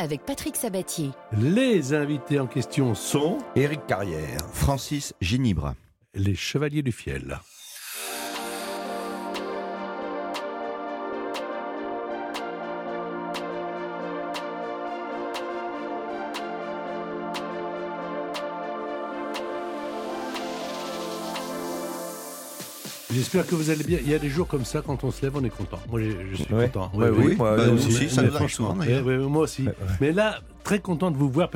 avec Patrick Sabatier. Les invités en question sont Éric Carrière. Francis Ginibra. les Chevaliers du Fiel. J'espère que vous allez bien. Il y a des jours comme ça, quand on se lève, on est content. Moi, je, je suis Ouais. content. Ouais, oui, moi, bah, aussi. si, ça Mais nous arrive franchement, souvent, ouais, moi aussi. Mais là, très content de vous voir.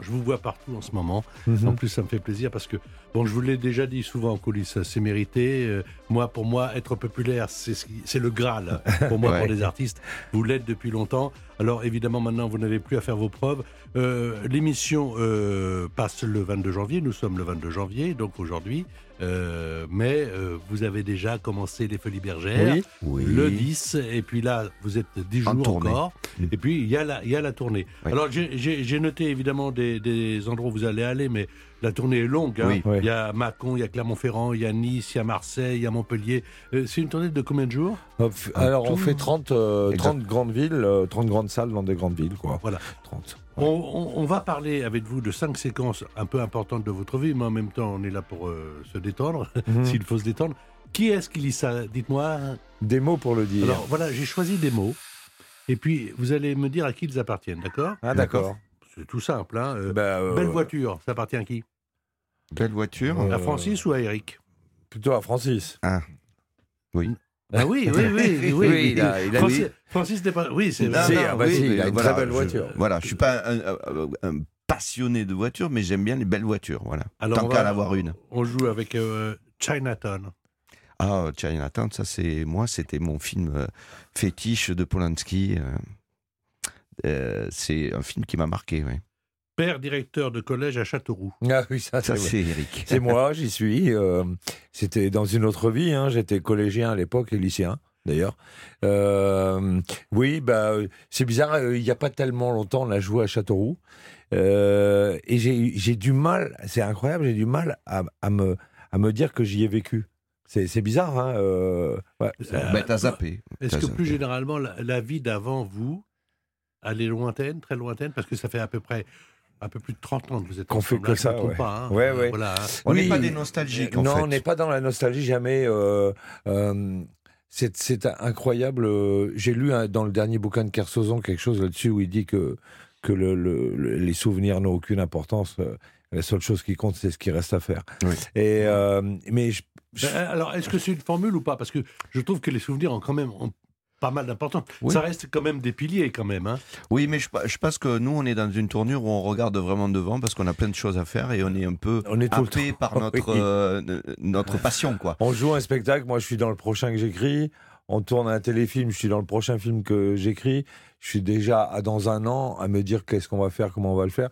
Je vous vois partout en ce moment. Mhm. En plus, ça me fait plaisir parce que, bon, je vous l'ai déjà dit souvent en coulisses, c'est mérité. Euh, moi, pour moi, être populaire, c'est le Graal. Pour moi, Ouais. pour les artistes, vous l'êtes depuis longtemps. Alors, évidemment, maintenant, vous n'avez plus à faire vos preuves. Euh, L'émission euh, passe le 22 janvier. Nous sommes le 22 janvier, donc aujourd'hui. Euh, mais euh, vous avez déjà commencé les Folies Bergères Oui. Oui. le 10, et puis là, vous êtes 10 En jours encore, et puis il y a la, il y a la tournée. Oui. Alors j'ai- j'ai noté évidemment des, des endroits où vous allez aller, mais la tournée est longue. hein. Oui. Il y a Mâcon, il y a Clermont-Ferrand, il y a Nice, il y a Marseille, il y a Montpellier. Euh, C'est une tournée de combien de jours? Hop, Alors, on fait 30, euh, Exact. 30 grandes villes, euh, 30 grandes salles dans des grandes villes, quoi. Voilà. 30. on, on- on va parler avec vous de cinq séquences un peu importantes de votre vie, mais en même temps, on est là pour euh, se détendre, Mhm. s'il faut se détendre. Qui est-ce qui lit ça? Dites-moi. Des mots pour le dire. Alors voilà, j'ai choisi des mots, et puis vous allez me dire à qui ils appartiennent, d'accord ah, d'accord. C'est tout simple. Hein euh, Bah, euh, Belle voiture, ça appartient à qui Belle voiture. Euh, À Francis ou à Eric Plutôt à Francis. Oui. Ah oui, oui, oui, oui. Oui, oui. il a- il a Francis, dit- Francis n'est pas. Oui, c'est vrai. Si, non, ah bah oui, si, il a une voilà, très belle je- voiture. Voilà, je suis pas un, un- un passionné de voiture, mais j'aime bien les belles voitures. Voilà. Alors, Tant qu'à en avoir une. On joue avec euh, Chinatown. Ah, Chinatown, ça c'est moi, c'était mon film euh, fétiche de Polanski. euh. Euh, c'est un film qui m'a marqué. ouais. Père directeur de collège à Châteauroux. Ah oui, ça, Ça c'est Eric. C'est moi, j'y suis. euh, C'était dans une autre vie. hein, J'étais collégien à l'époque et lycéen, d'ailleurs. Euh, oui, bah, c'est bizarre. euh, Il n'y a pas tellement longtemps, on a joué à Châteauroux. Euh, et j'ai j'ai du mal, c'est incroyable, j'ai du mal à, à me, à me dire que j'y ai vécu. C'est bizarre. Hein, euh, ouais, Euh, Bah, t'as zappé. Est-ce que zappé. plus généralement, la, la vie d'avant vous, elle est lointaine, très lointaine? Parce que ça fait à peu près un peu plus de 30 ans que vous êtes Qu'on fait que ça, ouais. pas, hein. Ouais, ouais. Voilà, hein. On n'est Oui. pas des nostalgiques en non, fait. on n'est pas dans la nostalgie jamais. euh, euh, c'est incroyable. euh, J'ai lu hein, dans le dernier bouquin de Kersozon quelque chose là-dessus où il dit que, que le- le- le- les souvenirs n'ont aucune importance. La seule chose qui compte, c'est ce qui reste à faire. Oui. Et, euh, mais je- je- Euh, Alors, est-ce que c'est une formule ou pas? Parce que je trouve que les souvenirs ont quand même ont pas mal d'importance. Oui. Ça reste quand même des piliers, quand même. Hein. Oui, mais je, je pense que nous, on est dans une tournure où on regarde vraiment devant parce qu'on a plein de choses à faire et on est un peu on est happé par notre, Oui. euh, notre passion, quoi. On joue un spectacle, moi je suis dans le prochain que j'écris. On tourne un téléfilm, je suis dans le prochain film que j'écris. Je suis déjà à dans un an à me dire qu'est-ce qu'on va faire, comment on va le faire.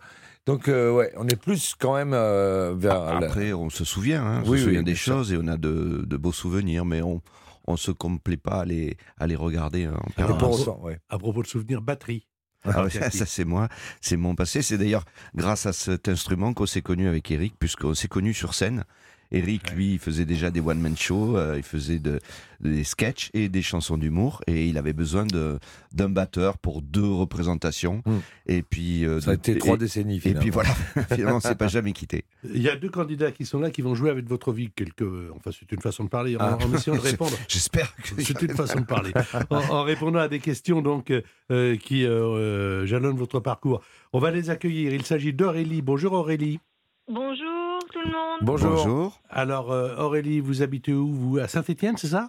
Donc euh, ouais, on est plus quand même euh, vers. la- Après, on se souvient, hein, on Oui, se souvient des choses et on a de, de beaux souvenirs, mais on on se complaît pas à les, à les regarder en Et Alors, permanence. ouais. À propos de souvenirs, batterie. Ah ouais, acquis. ça c'est moi, c'est mon passé. C'est d'ailleurs grâce à cet instrument qu'on s'est connu avec Eric, puisqu'on s'est connu sur scène. Eric, lui, il faisait déjà des one-man shows, euh, il faisait de, des sketchs et des chansons d'humour, et il avait besoin d'un batteur pour deux représentations. Mm. Et puis euh, Ça a de- été et- trois décennies Et finalement. puis voilà, finalement, on s'est pas jamais quitté. Il y a deux candidats qui sont là qui vont jouer avec votre vie. Quelque... Enfin, c'est une façon de parler. En, Ah. en essayant de répondre. J'espère que C'est une façon de parler. En, en répondant à des questions donc euh, qui jalonnent votre parcours. On va les accueillir. Il s'agit d'Aurélie. Bonjour Aurélie. Bonjour tout le monde. Bonjour. Bonjour. Alors euh, Aurélie, vous habitez où vous? À Saint-Étienne, c'est ça?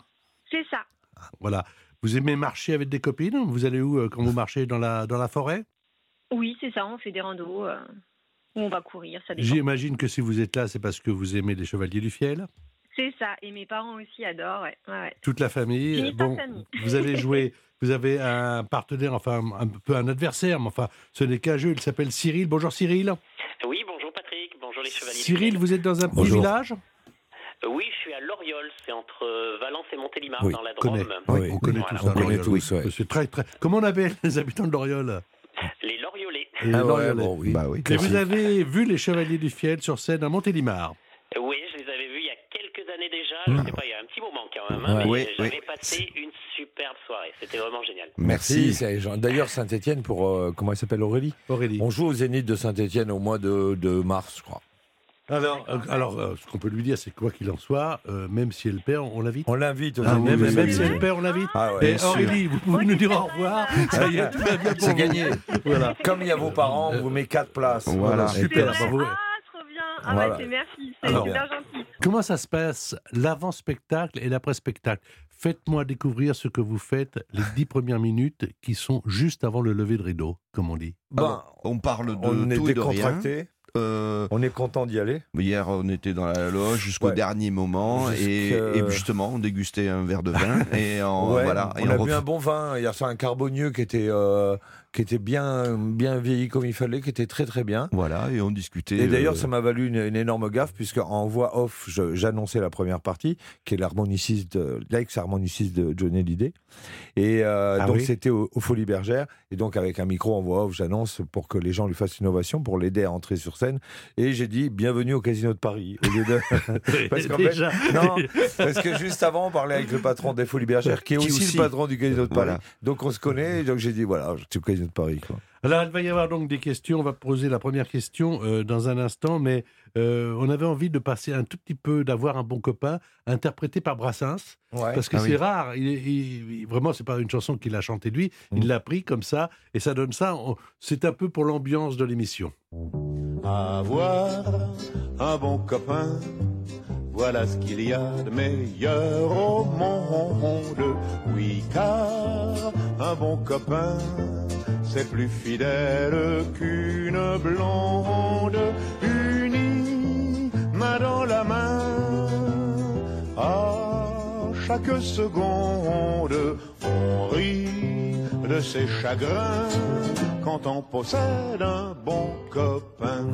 C'est ça. Voilà. Vous aimez marcher avec des copines? Vous allez où euh, quand vous marchez dans la, dans la forêt? Oui, c'est ça. On fait des randos. euh, ou on va courir, ça dépend. J'imagine que si vous êtes là, c'est parce que vous aimez les Chevaliers du Fiel. C'est ça. Et mes parents aussi adorent. Ouais. Ouais, ouais. Toute la famille. Fini par famille. vous avez joué. Vous avez un partenaire, enfin un peu un adversaire, mais enfin, ce n'est qu'un jeu. Il s'appelle Cyril. Bonjour Cyril. Bonjour les chevaliers. du Cyril, vous êtes dans un petit village Euh, Oui, je suis à Loriol, c'est entre euh, Valence et Montélimar, Oui, dans la Drôme. oui, Oui. on connaît ça. On connaît Loriol, tous. C'est très, très... Comment on appelle les habitants de Loriol Les Loriolais. Les Ah ouais, Loriolais. bon, oui. Bah oui. Et vous avez vu les Chevaliers du Fiel sur scène à Montélimar Oui, je les avais vus il y a quelques années déjà, je sais pas, il y a un petit moment quand même, hein, Ouais. mais Oui, j'avais oui. passé une superbe soirée, c'était vraiment génial. Merci. D'ailleurs, Saint-Etienne, pour. euh, comment elle s'appelle Aurélie Aurélie. On joue au Zénith de Saint-Etienne au mois de, de mars, je crois. Alors, euh, alors euh, ce qu'on peut lui dire, c'est quoi qu'il en soit, euh, même si elle perd, on l'invite. On l'invite Ah, Zénith même, si elle perd, on l'invite. Ah ouais, Et. Aurélie, vous pouvez nous dire au revoir. Ça y est, tout va bien pour C'est gagné. Voilà. Comme il y a vos parents, on vous met quatre places. Voilà. Super. Super. bravo. Ah, trop bien. Ah Voilà. ouais, c'est merci. C'est Alors. super gentil. Comment ça se passe l'avant-spectacle et l'après-spectacle? Faites-moi découvrir ce que vous faites les dix premières minutes qui sont juste avant le lever de rideau, comme on dit. Ben, On parle de on est tout et de rien. décontracté. Euh, On est content d'y aller. Hier, on était dans la loge jusqu'au Ouais. dernier moment et, Jusque- et justement, on dégustait un verre de vin et on, Ouais, voilà. et on a on bu ref- un bon vin. Hier soir, un carbonieux qui était, euh, qui était bien, bien vieilli comme il fallait, qui était très très bien. Voilà, et on discutait. Et d'ailleurs, euh, ça m'a valu une, une énorme gaffe, puisque en voix off, j'annonçais la première partie, qui est l'harmoniciste, l'ex-harmoniciste de Johnny Hallyday. Et euh, Ah donc, oui c'était au, au Folies Bergères. Et donc, avec un micro en voix off, j'annonce pour que les gens lui fassent une ovation, pour l'aider à entrer sur scène. Et j'ai dit bienvenue au Casino de Paris. Au lieu de... Parce qu'en fait, non, parce que juste avant, on parlait avec le patron des Folies Bergères, qui est Qui aussi, aussi. le patron du Casino de Paris. Voilà. Donc, on se connaît. Donc, j'ai dit voilà, je suis de Paris. Quoi. Alors, il va y avoir donc des questions. On va poser la première question euh, dans un instant, mais euh, on avait envie de passer un tout petit peu, d'avoir un bon copain, interprété par Brassens, Ouais. parce que Ah c'est oui. rare. Il, il- il- vraiment, c'est pas une chanson qu'il a chantée lui. Mm. Il l'a pris comme ça, et ça donne ça. C'est un peu pour l'ambiance de l'émission. Avoir un bon copain, voilà ce qu'il y a de meilleur au monde. Oui, car un bon copain, c'est plus fidèle qu'une blonde unie, main dans la main. À chaque seconde, on rit de ses chagrins quand on possède un bon copain.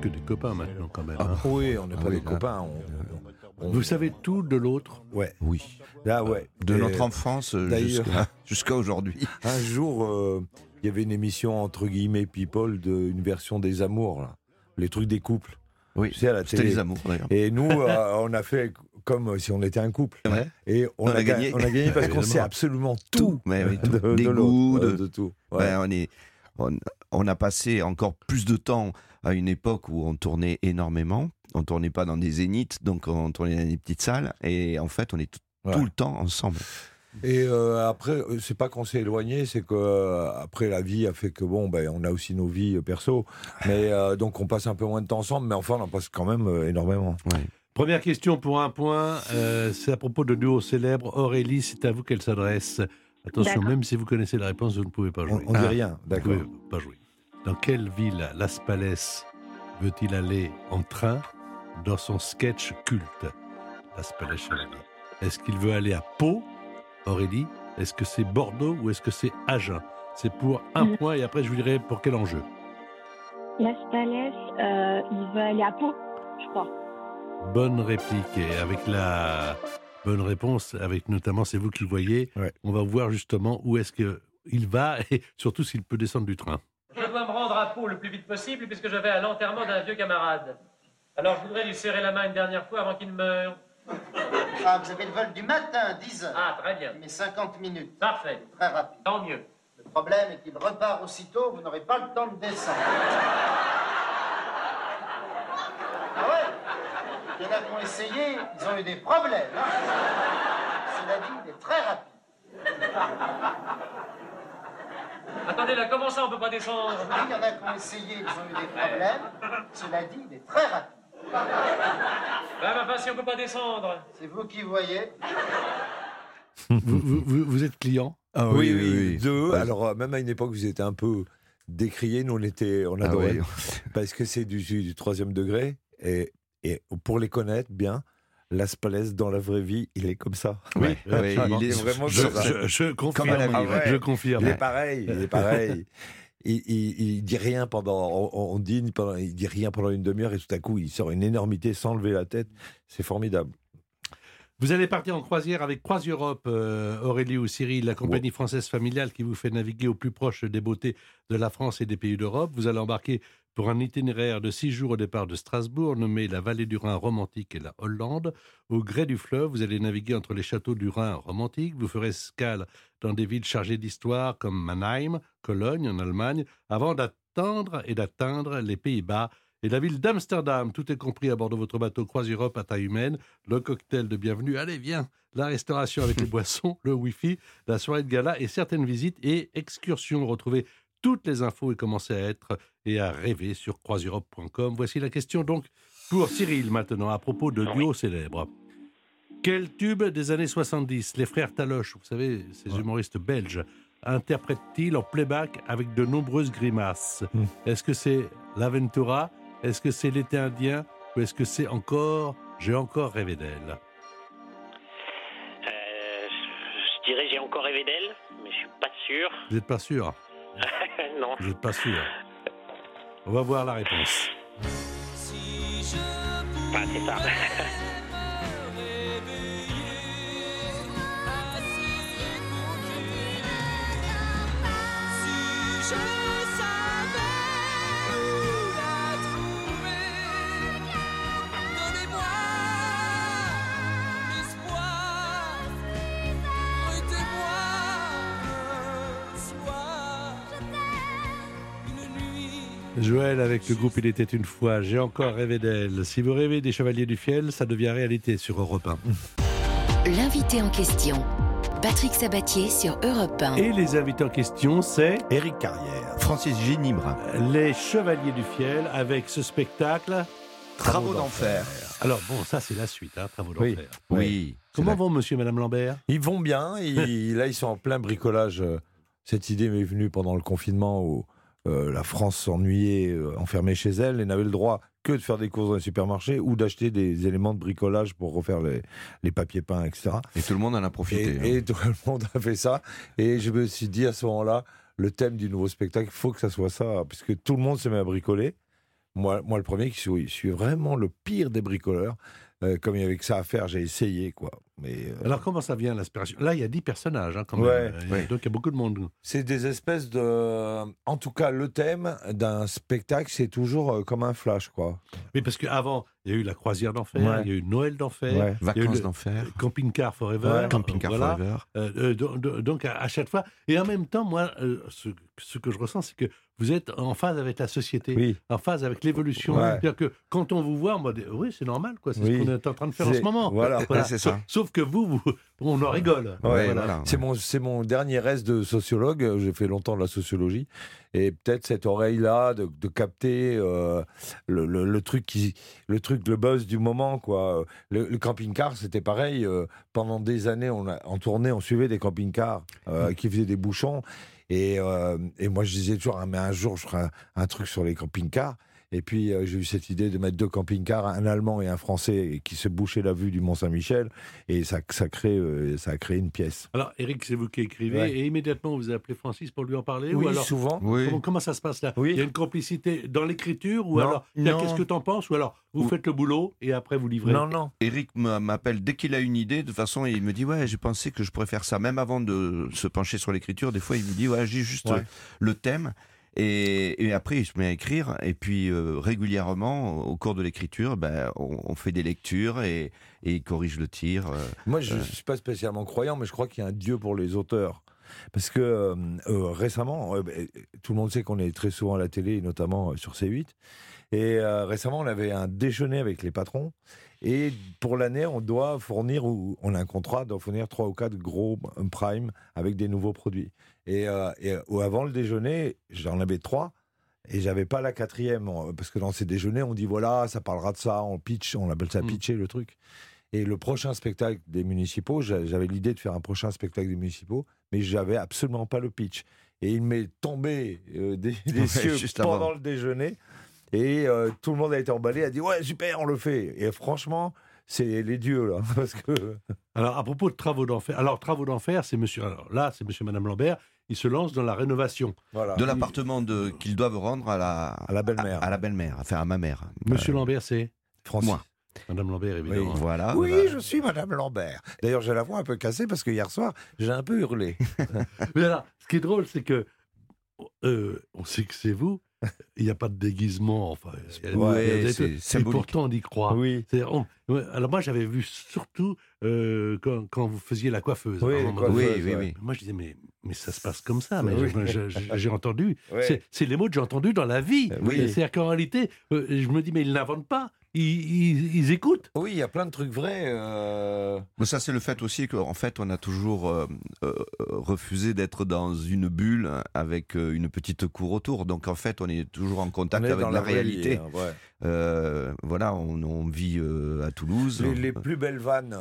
Que des copains maintenant, quand même. hein. Oui, on n'est pas Ah oui, des copains. on- on- Vous savez tout de l'autre. Ouais. Oui. Là, ouais. De Et notre enfance euh, d'ailleurs- jusqu'à aujourd'hui. Un jour, euh, il y avait une émission entre guillemets People, de, une version des amours, là. les trucs des couples. Oui, Tu sais, à la télé. les amours d'ailleurs. Et nous, euh, on a fait comme si on était un couple. Ouais. Et on, On a ga- gagné. On a gagné parce qu'on sait absolument tout. Mais oui, tout. de, Des de goûts, de- ouais, de tout. Ouais. Ben, on, est, on, on a passé encore plus de temps à une époque où on tournait énormément. On tournait pas dans des zéniths, donc on tournait dans des petites salles. Et en fait, on est tout, Ouais. tout le temps ensemble. Et euh, après, euh, c'est pas qu'on s'est éloigné, c'est que euh, après la vie a fait que bon, ben on a aussi nos vies euh, perso, mais euh, donc on passe un peu moins de temps ensemble, mais enfin on en passe quand même euh, énormément. Première question pour un point. euh, c'est à propos de duo célèbre. Aurélie, c'est à vous qu'elle s'adresse. Attention, D'accord. même si vous connaissez la réponse, vous ne pouvez pas jouer. on dit Ah. rien, Vous d'accord. pouvez pas jouer. Dans quelle ville Las Palais veut-il aller en train dans son sketch culte Las Palais Chevalier. Est-ce qu'il veut aller à Pau, Aurélie? Est-ce que c'est Bordeaux ou est-ce que c'est Agen? C'est pour un Mhm. point et après je vous dirai pour quel enjeu. Las Palais, euh, il veut aller à Pau, je crois. Bonne réplique et avec la bonne réponse, avec notamment c'est vous qui le voyez, Ouais. on va voir justement où est-ce que il va et surtout s'il peut descendre du train. Je dois me rendre à Pau le plus vite possible puisque je vais à l'enterrement d'un vieux camarade. Alors je voudrais lui serrer la main une dernière fois avant qu'il meure. Ah, vous avez le vol du matin, 10 heures. Ah, très bien. Mais 50 minutes, Parfait. très rapide. Tant mieux. Le problème est qu'il repart aussitôt, vous n'aurez pas le temps de descendre. Ah ouais Il y en a qui ont essayé, ils ont eu des problèmes. hein. Cela dit, il est très rapide. Attendez là, comment ça on peut pas descendre Oui, il y en a qui ont essayé, ils ont eu des problèmes. Cela dit, il est très rapide. Ben ma si on peut pas descendre. C'est vous qui voyez. vous, vous- vous- vous êtes client Ah oui, oui, deux. Ouais. Alors euh, même à une époque, vous étiez un peu décrié. Nous, on était, on Ah adorait ouais. parce que c'est du, du troisième degré et, et pour les connaître bien, Las Palais dans la vraie vie, il est comme ça. Oui, il est vraiment je, comme ça. je- je confirme. ouais. Je Il est pareil, il est pareil. il, il, il dit rien pendant, on, on dîne, pendant, il dit rien pendant une demi-heure et tout à coup il sort une énormité sans lever la tête. C'est formidable. Vous allez partir en croisière avec Croise Europe, euh, Aurélie ou Cyril, la compagnie française familiale qui vous fait naviguer au plus proche des beautés de la France et des pays d'Europe. Vous allez embarquer pour un itinéraire de six jours au départ de Strasbourg, nommé la vallée du Rhin romantique et la Hollande. Au gré du fleuve, vous allez naviguer entre les châteaux du Rhin romantique. Vous ferez escale dans des villes chargées d'histoire comme Mannheim, Cologne en Allemagne, avant d'attendre et d'atteindre les Pays-Bas et la ville d'Amsterdam. Tout est compris à bord de votre bateau Croise Europe à taille humaine. Le cocktail de bienvenue, allez, viens. La restauration avec les boissons, le Wi-Fi, la soirée de gala et certaines visites et excursions. Retrouvez toutes les infos et commencez à être et à rêver sur croiseeurope.com. Voici la question donc pour Cyril maintenant à propos de duo célèbre. Quel tube des années 70 les frères Taloche, vous savez, ces humoristes belges, interprètent-ils en playback avec de nombreuses grimaces? Hmm. Est-ce que c'est l'Aventura Est-ce que c'est l'été indien? Ou est-ce que c'est encore J'ai encore rêvé d'elle? Euh, je dirais j'ai encore rêvé d'elle, mais je suis pas sûr. Vous n'êtes pas sûr? non. Vous n'êtes pas sûr On va voir la réponse. Enfin, c'est ça. Joël avec le groupe Il était une fois, j'ai encore rêvé d'elle. Si vous rêvez des Chevaliers du Fiel, ça devient réalité sur Europe 1. L'invité en question, Patrick Sabatier sur Europe 1. Et les invités en question, c'est Éric Carrière. Francis Génibre. les Chevaliers du Fiel avec ce spectacle. Travaux d'enfer. Alors bon, ça c'est la suite, hein, Travaux Oui. d'enfer. Oui. Comment C'est vont monsieur et madame Lambert? Ils vont bien. ils- là, ils sont en plein bricolage. euh, Cette idée m'est venue pendant le confinement où euh, la France s'ennuyait euh, enfermée chez elle et n'avait le droit que de faire des courses dans les supermarchés ou d'acheter des éléments de bricolage pour refaire les, les papiers peints, etc. Et tout le monde en a profité. hein. Et, et tout le monde a fait ça. Et je me suis dit à ce moment-là, le thème du nouveau spectacle, il faut que ça soit ça, puisque tout le monde se met à bricoler. Moi, moi le premier, qui suis, je suis vraiment le pire des bricoleurs. Euh, comme il y avait que ça à faire, j'ai essayé, quoi. Mais euh, Alors comment ça vient l'inspiration? Là, il y a 10 personnages hein, quand même. Ouais, Euh, ouais. Donc il y a beaucoup de monde. c'est des espèces de. En tout cas, le thème d'un spectacle, c'est toujours euh, comme un flash, quoi. Oui, parce qu'avant, il y a eu la croisière d'enfer, Ouais. il y a eu Noël d'enfer, Vacances le- d'enfer. Camping Car Forever. Ouais. Camping Car voilà. Forever. Euh, euh, do- do- donc à, à chaque fois. Et en même temps, moi, euh, ce, ce que je ressens, c'est que vous êtes en phase avec la société, Oui. en phase avec l'évolution. Ouais. C'est-à-dire que quand on vous voit, on va dire, oui, c'est normal, quoi. C'est Oui. ce qu'on est en train de faire en ce moment. voilà. Voilà. c'est ça. Sauf, que vous, vous- on en rigole. Ouais, voilà. C'est mon, dernier reste de sociologue. J'ai fait longtemps de la sociologie. Et peut-être cette oreille-là de, de capter euh, le, le- le truc qui, le truc, le buzz du moment, quoi. Le, le camping-car, c'était pareil. euh, pendant des années, on a, en tournée, on suivait des camping-cars euh, qui faisaient des bouchons. Et, euh, et moi, je disais toujours, Ah, mais un jour, je ferai un, un truc sur les camping-cars. Et puis, euh, j'ai eu cette idée de mettre deux camping-cars, un allemand et un français, qui se bouchaient la vue du Mont-Saint-Michel. Et ça, ça, crée, euh, ça a créé une pièce. Alors, Eric, c'est vous qui écrivez, Ouais. et immédiatement, vous appelez Francis pour lui en parler Oui, ou alors, souvent. Oui. comment, comment ça se passe là? Oui. Il y a une complicité dans l'écriture ou Non, alors, qu'est-ce que t'en penses? Ou alors, vous Ou- faites le boulot et après vous livrez? Non, non. Eric m'a- m'appelle dès qu'il a une idée. De toute façon, il me dit Ouais, j'ai pensé que je pourrais faire ça. Même avant de se pencher sur l'écriture, des fois, il me dit Ouais, j'ai juste Ouais. le thème. Et, et après, il se met à écrire. Et puis, euh, régulièrement, au cours de l'écriture, ben, on, on fait des lectures et, et il corrige le tir. euh. Moi, je ne Euh. suis pas spécialement croyant, mais je crois qu'il y a un Dieu pour les auteurs. Parce que récemment, ben, tout le monde sait qu'on est très souvent à la télé, notamment sur C8. Et récemment, on avait un déjeuner avec les patrons. Et pour l'année, on doit fournir, ou on a un contrat, on doit fournir trois ou quatre gros prime avec des nouveaux produits. Et, euh, et, euh, avant le déjeuner, j'en avais trois. Et j'avais pas la quatrième, on- parce que dans ces déjeuners, on dit voilà, ça parlera de ça, on pitch, on appelle ça Mm. pitcher le truc. Et le prochain spectacle des municipaux, j'a- j'avais l'idée de faire un prochain spectacle des municipaux, mais j'avais absolument pas le pitch. Et il m'est tombé euh, des, des Ouais, cieux juste pendant avant. le déjeuner. Et euh, tout le monde a été emballé, a dit ouais super, on le fait. Et franchement, c'est les dieux là, parce que Alors, à propos de Travaux d'enfer, alors Travaux d'enfer, c'est monsieur, alors là, c'est monsieur et madame Lambert, ils se lancent dans la rénovation. Voilà. De l'appartement de- qu'ils doivent rendre à la, À la belle-mère. à, à la belle-mère, enfin à ma mère. Monsieur Euh, Lambert, c'est Francis. moi. Madame Lambert, évidemment. Voilà. Oui, Voilà. je suis Madame Lambert. D'ailleurs, j'ai la voix un peu cassée parce que hier soir, j'ai un peu hurlé. Mais alors, ce qui est drôle, c'est que euh, on sait que c'est vous. Il n'y a pas de déguisement. Enfin, Ouais, c'est pourtant, on y croit. Oui. On- alors moi, j'avais vu surtout euh, quand, quand vous faisiez la coiffeuse. Oui, coiffeuse. Oui, ouais. Moi, je disais, mais, mais ça se passe comme ça. Mais j'ai entendu. C'est- les mots que j'ai entendus dans la vie. Oui. C'est-à-dire qu'en réalité, euh, je me dis, mais ils n'inventent pas. Ils, écoutent. Oui, il y a plein de trucs vrais. euh, Mais ça, c'est le fait aussi qu'en fait, on a toujours euh, euh, refusé d'être dans une bulle avec euh, une petite cour autour. Donc, en fait, on est toujours en contact avec dans la, réalité. hein, ouais. Euh, voilà, on, on vit euh, à Toulouse. Les, les plus belles vannes,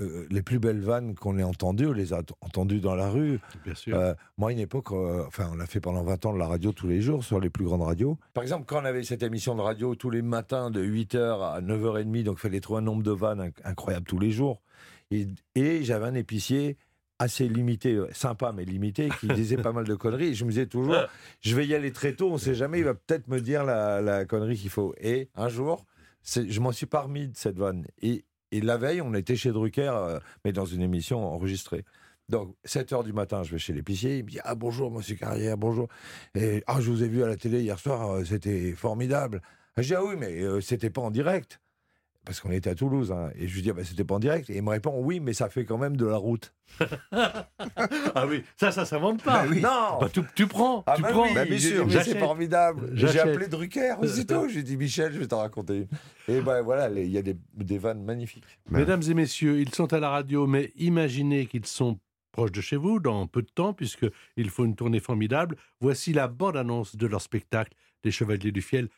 euh, les plus belles vannes qu'on ait entendues, on les a entendues dans la rue. Bien sûr. Euh, moi, à une époque, euh, enfin, on a fait pendant 20 ans de la radio tous les jours sur les plus grandes radios. Par exemple, quand on avait cette émission de radio tous les matins de 8h à 9h30, donc il fallait trouver un nombre de vannes inc- incroyable tous les jours. Et, et j'avais un épicier assez limité, sympa mais limité, qui disait pas mal de conneries. Et je me disais toujours, je vais y aller très tôt, on sait jamais, il va peut-être me dire la, la connerie qu'il faut. Et un jour, je m'en suis pas remis de cette vanne. Et, et la veille, on était chez Drucker, euh, mais dans une émission enregistrée. Donc, 7 heures du matin, je vais chez l'épicier. Il me dit Ah, bonjour, monsieur Carrière, bonjour. Et Ah, je vous ai vu à la télé hier soir, euh, c'était formidable. Ah, Je dis Ah oui, mais euh, c'était pas en direct. Parce qu'on était à Toulouse. hein. Et je lui dis ah, bah, C'était pas en direct. Et il me répond Oui, mais ça fait quand même de la route. Ah oui, ça, ça s'invente pas. Non Bah, tu, tu prends, ah tu bah prends. oui, Bah, bien sûr. c'est J'achète. formidable. J'ai appelé Drucker aussitôt. J'ai dit Michel, je vais t'en raconter une. Et ben voilà, il y a des, des vannes magnifiques. Mesdames et messieurs, ils sont à la radio, mais imaginez qu'ils sont proches de chez vous dans peu de temps, puisqu'il faut une tournée formidable. Voici la bande-annonce de leur spectacle, Les Chevaliers du Fiel,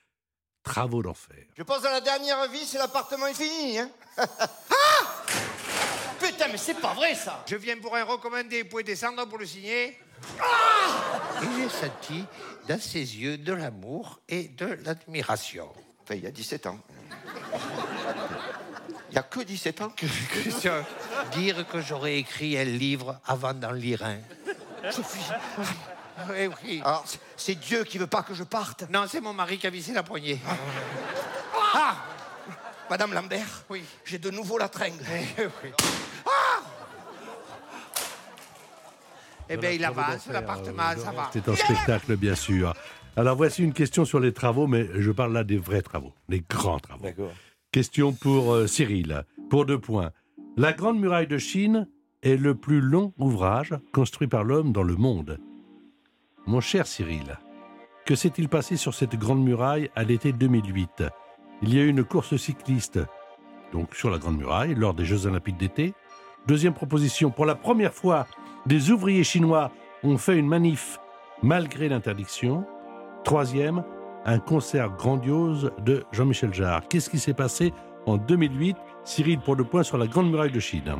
Travaux d'enfer. Je pense à la dernière vie, c'est l'appartement est fini. Hein Putain, mais c'est pas vrai ça Je viens pour un recommandé, vous pouvez descendre pour le signer Et j'ai senti dans ses yeux de l'amour et de l'admiration. Enfin, il y a 17 ans. Il n'y a que 17 ans Christian, dire que j'aurais écrit un livre avant d'en lire un. Sophie Oui, oui. Alors, c'est- Dieu qui veut pas que je parte Non, c'est mon mari qui a vissé la poignée. Ah Madame Lambert Oui. J'ai de nouveau la tringle. Ah Eh bien, il avance, l'appartement, ça va. C'est un spectacle, bien sûr. Alors voici une question sur les travaux, mais je parle là des vrais travaux, les grands travaux. D'accord. Question pour euh, Cyril, pour deux points. La Grande Muraille de Chine est le plus long ouvrage construit par l'homme dans le monde. Mon cher Cyril, que s'est-il passé sur cette Grande Muraille à l'été 2008 Il y a eu une course cycliste, donc sur la Grande Muraille, lors des Jeux Olympiques d'été. Deuxième proposition, pour la première fois, des ouvriers chinois ont fait une manif malgré l'interdiction. Troisième, un concert grandiose de Jean-Michel Jarre. Qu'est-ce qui s'est passé en 2008 Cyril, pour le point sur la Grande Muraille de Chine.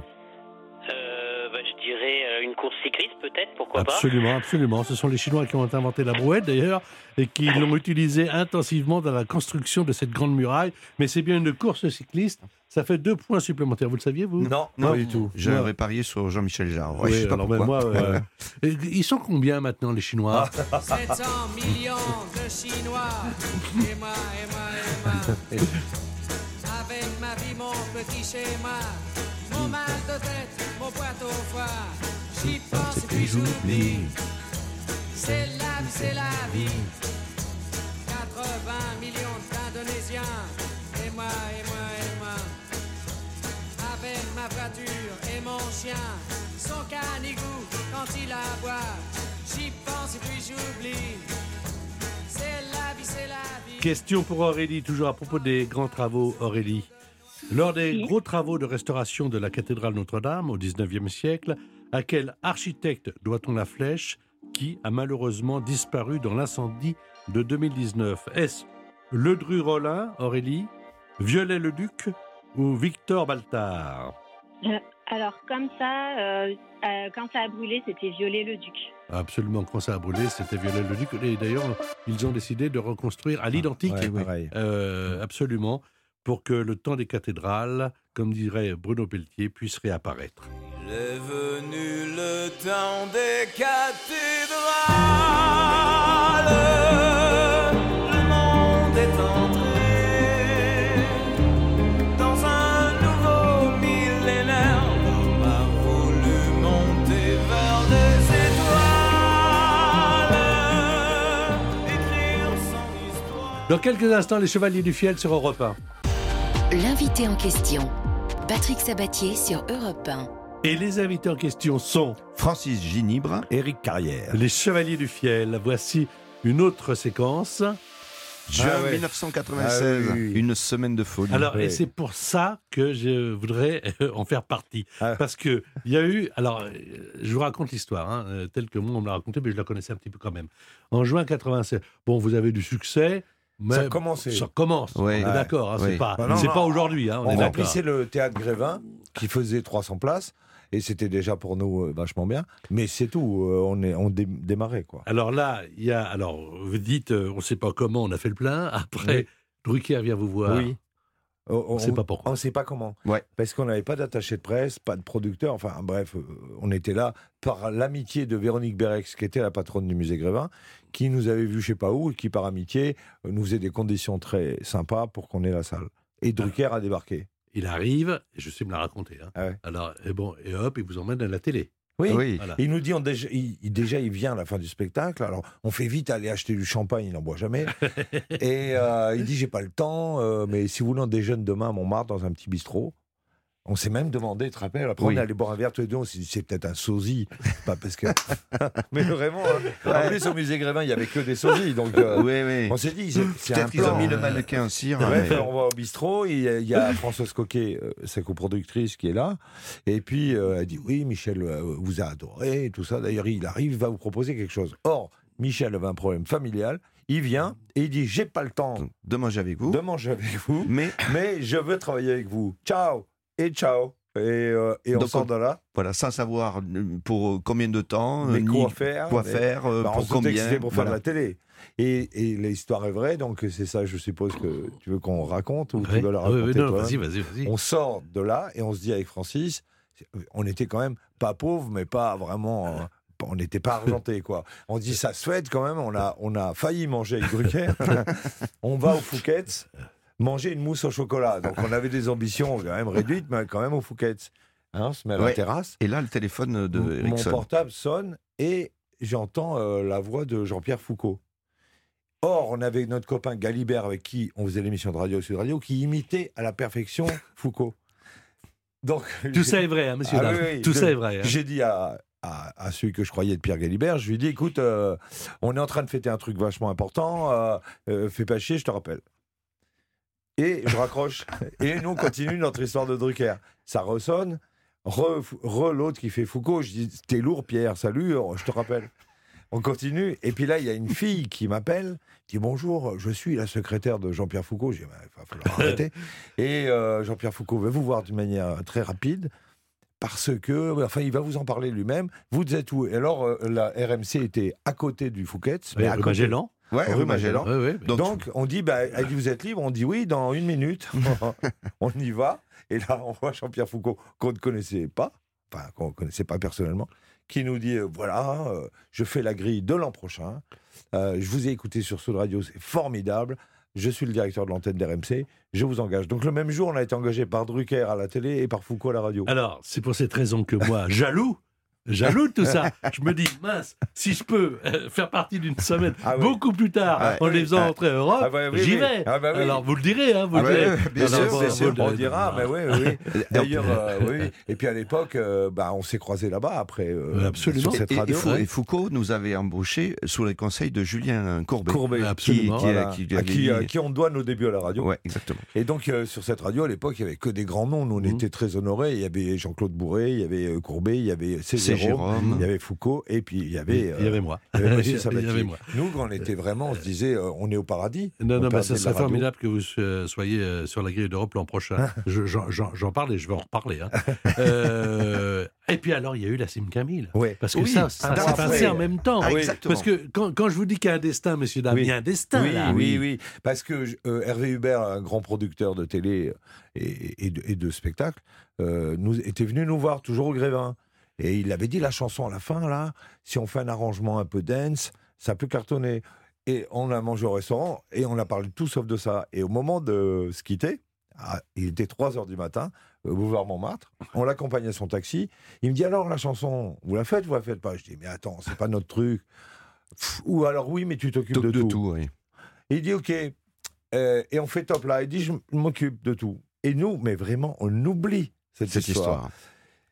Course cycliste peut-être, pourquoi Absolument, absolument. Ce sont les Chinois qui ont inventé la brouette d'ailleurs et qui l'ont utilisée intensivement dans la construction de cette grande muraille. Mais c'est bien une course cycliste. Ça fait deux points supplémentaires. Vous le saviez, vous? Non, Pas non. du tout. Ouais. parié sur Jean-Michel Jarre. Ouais, Oui, je sais pas alors, moi, euh, ils sont combien maintenant, les Chinois? 700 millions de Chinois. Et moi, et moi, et moi. Avec ma vie, mon petit schéma. Mon mal de tête, mon boîte au foie. J'y pense et puis j'oublie. C'est la vie, c'est la vie. 80 millions d'Indonésiens. Et moi, et moi, et moi. Avec ma voiture et mon chien. Son canigou quand il aboie. J'y pense et puis j'oublie. C'est la vie, c'est la vie. Question pour Aurélie, toujours à propos des grands travaux, Aurélie. Lors des gros travaux de restauration de la cathédrale Notre-Dame au XIXe siècle, à quel architecte doit-on la flèche qui a malheureusement disparu dans l'incendie de 2019 Est-ce Ledru-Rollin, Aurélie, Viollet-le-Duc ou Victor Baltard? Euh, alors, comme ça, euh, euh, quand ça a brûlé, c'était Violet-le-Duc. Absolument, quand ça a brûlé, c'était Viollet-le-Duc. Et d'ailleurs, ils ont décidé de reconstruire à l'identique. Ouais, pareil. Euh, absolument, pour que le temps des cathédrales, comme dirait Bruno Pelletier, puisse réapparaître. Il est venu le temps des cathédrales. Le monde est entré dans un nouveau millénaire. L'homme a voulu monter vers des étoiles, écrire son histoire. Dans quelques instants, les Chevaliers du Fiel sur Europe 1. L'invité en question, Patrick Sabatier sur Europe 1. Et les invités en question sont Francis Ginibre, Éric Carrière. les Chevaliers du Fiel. Voici une autre séquence. juin Ah ouais. 1996, Ah oui, oui. une semaine de folie. Alors, et Oui. c'est pour ça que je voudrais en faire partie. Ah. Parce que il y a eu. Alors, euh, je vous raconte l'histoire, hein, euh, telle que moi on me l'a racontée, mais je la connaissais un petit peu quand même. En juin 96, bon, vous avez du succès. Mais Ça a commencé. Ça commence. Ouais. On est Ouais. d'accord. hein, Oui. C'est pas, Bah pas aujourd'hui. hein, on, On remplissait le théâtre Grévin, qui faisait 300 places, et c'était déjà pour nous euh, vachement bien. Mais c'est tout, euh, on, est, on dé- démarrait, quoi. Alors là, il y a. Alors, vous dites, euh, on ne sait pas comment on a fait le plein. Après, Oui. Drucker vient vous voir. Oui. On ne sait pas pourquoi. On ne sait pas comment. Ouais. Parce qu'on n'avait pas d'attaché de presse, pas de producteur. Enfin, bref, on était là par l'amitié de Véronique Bérex, qui était la patronne du musée Grévin, qui nous avait vus je sais pas où, et qui par amitié nous faisait des conditions très sympas pour qu'on ait la salle. Et Drucker a débarqué. Il arrive, et je sais me la raconter. hein. Ah ouais. Alors, et bon, et hop, il vous emmène à la télé. Oui, Oui. Voilà. il nous dit, on déjà, il, il- déjà, il vient à la fin du spectacle. Alors, on fait vite aller acheter du champagne, il n'en boit jamais. et euh, il dit, j'ai pas le temps, euh, mais si vous voulez, on déjeune demain à Montmartre dans un petit bistrot. On s'est même demandé, tu te rappelles, après Oui. on est allé boire un verre tous les deux, on s'est dit, c'est peut-être un sosie. pas parce que... mais vraiment, hein. en plus, au musée Grévin, il y avait que des sosies. Donc, euh, oui, oui. on s'est dit, c'est Peut-être qu'ils ont mis le mannequin en cire. Bref, mais- on va au bistrot, il y a, il y a Françoise Coquet, euh, sa coproductrice, qui est là. Et puis, euh, elle dit Oui, Michel euh, vous a adoré, et tout ça. D'ailleurs, il arrive, il va vous proposer quelque chose. Or, Michel avait un problème familial. Il vient et il dit J'ai pas le temps de manger avec vous, de manger avec vous, mais, mais je veux travailler avec vous. Ciao Et ciao Et, euh, et on Donc, sort de là. Voilà, sans savoir euh, pour combien de temps, Mais euh, quoi ni faire quoi mais- faire, euh, Bah, pour combien. c'était pour faire de la télé. Et, et l'histoire est vraie, donc c'est ça, je suppose que tu veux qu'on raconte ou tu Oui. veux la Ah raconter non, toi-même vas-y, vas-y, vas-y. On sort de là et on se dit avec Francis, on était quand même pas pauvres, mais pas vraiment. euh, on n'était pas argenté, quoi. On dit, ça se fait quand même. On a, on a failli manger avec Drucker. on va au Fouquet's manger une mousse au chocolat. Donc on avait des ambitions quand même réduites, mais quand même au Fouquet's. Hein, on se met à la Ouais. terrasse. Et là, le téléphone de Mon Ericsson. portable sonne et j'entends euh, la voix de Jean-Pierre Foucault. Or, on avait notre copain Galibert avec qui on faisait l'émission de Radio Sud Radio qui imitait à la perfection Foucault. Donc, Tout ça est vrai, hein, monsieur Ah Dame. oui, oui. Tout Je- ça est vrai. hein. J'ai dit à, à, à celui que je croyais de Pierre Galibert, je lui ai dit écoute, euh, on est en train de fêter un truc vachement important, euh, euh, fais pas chier, je te rappelle. Et je raccroche. et nous, on continue notre histoire de Drucker. Ça ressonne. Re, re l'autre qui fait Foucault. Je dis T'es lourd, Pierre, salut, euh, je te rappelle. On continue. Et puis là, il y a une fille qui m'appelle, qui dit Bonjour, je suis la secrétaire de Jean-Pierre Foucault. Je dis Il va falloir arrêter. Et euh, Jean-Pierre Foucault va vous voir d'une manière très rapide. Parce que, enfin, il va vous en parler lui-même. Vous êtes où? Et alors, euh, la RMC était à côté du Fouquet's. Oui, mais à. Magellan. Ouais, Rue rue Magellan. Donc, Donc, on dit, bah, elle dit, vous êtes libre On dit oui, dans une minute. on y va. Et là, on voit Jean-Pierre Foucault, qu'on ne connaissait pas, enfin, qu'on ne connaissait pas personnellement, qui nous dit, euh, voilà, euh, je fais la grille de l'an prochain. Euh, je vous ai écouté sur Sud Radio, c'est formidable. Je suis le directeur de l'antenne d'RMC. Je vous engage. Donc, le même jour, on a été engagé par Drucker à la télé et par Foucault à la radio. Alors, c'est pour cette raison que moi, jaloux, jaloux de tout ça, je me dis, mince, si je peux euh, faire partie d'une semaine Ah oui. beaucoup plus tard, Ah en oui. les faisant entrer à Europe, Ah bah oui, j'y vais. Ah bah oui. Alors, vous le direz, hein, vous Ah le direz. ouais, bien sûr, bien on dira, mais oui, oui. oui. D'ailleurs, euh, oui. Et puis à l'époque, euh, bah, on s'est croisés là-bas après, euh, absolument. sur cette Et, et radio. Et Foucault nous avait embauché sous les conseils de Julien Courbet. Courbet, Absolument. Qui, qui- Voilà. qui lui à avait qui, dit- à qui on doit nos débuts à la radio. Ouais, exactement. Et donc, euh, sur cette radio, à l'époque, il n'y avait que des grands noms. Nous, on Mhm. était très honorés. Il y avait Jean-Claude Bourré, il y avait Courbet, il y avait Cézéro, Jérôme. il y avait Foucault, et puis il y avait... Il y avait moi. il y avait Monsieur Il y Sabatier. avait moi. Nous, quand on était vraiment, on se disait, euh, on est au paradis. Non, On non, perdait ça serait formidable que vous euh, soyez euh, sur la grille d'Europe l'an prochain. Je- J'en parle et je vais en reparler. hein. Euh, et puis alors, il y a eu la Sim Camille. Ouais. Parce que Oui, ça, ça un s'est passé en même temps. Ah, oui. exactement. Parce que quand, quand je vous dis qu'il y a un destin, monsieur dame, Oui. il y a un destin Oui, là. oui, oui. Parce que euh, Hervé Hubert, un grand producteur de télé et, et de, et de euh, nous, était venu nous voir, toujours au Grévin. Et il avait dit la chanson à la fin, là, si on fait un arrangement un peu dance, ça peut cartonner. Et on a mangé au restaurant et on a parlé de tout sauf de ça. Et au moment de se quitter, ah, il était 3 heures du matin, au boulevard Montmartre, on l'accompagne à son taxi. Il me dit alors la chanson, vous la faites, vous la faites pas? Je dis mais attends, c'est pas notre truc. Pff, Ou alors oui, mais tu t'occupes de, De tout. tout, oui. Il dit ok. Euh, et on fait top là. Il dit je m'occupe de tout. Et nous, mais vraiment, on oublie cette, Cette histoire. histoire.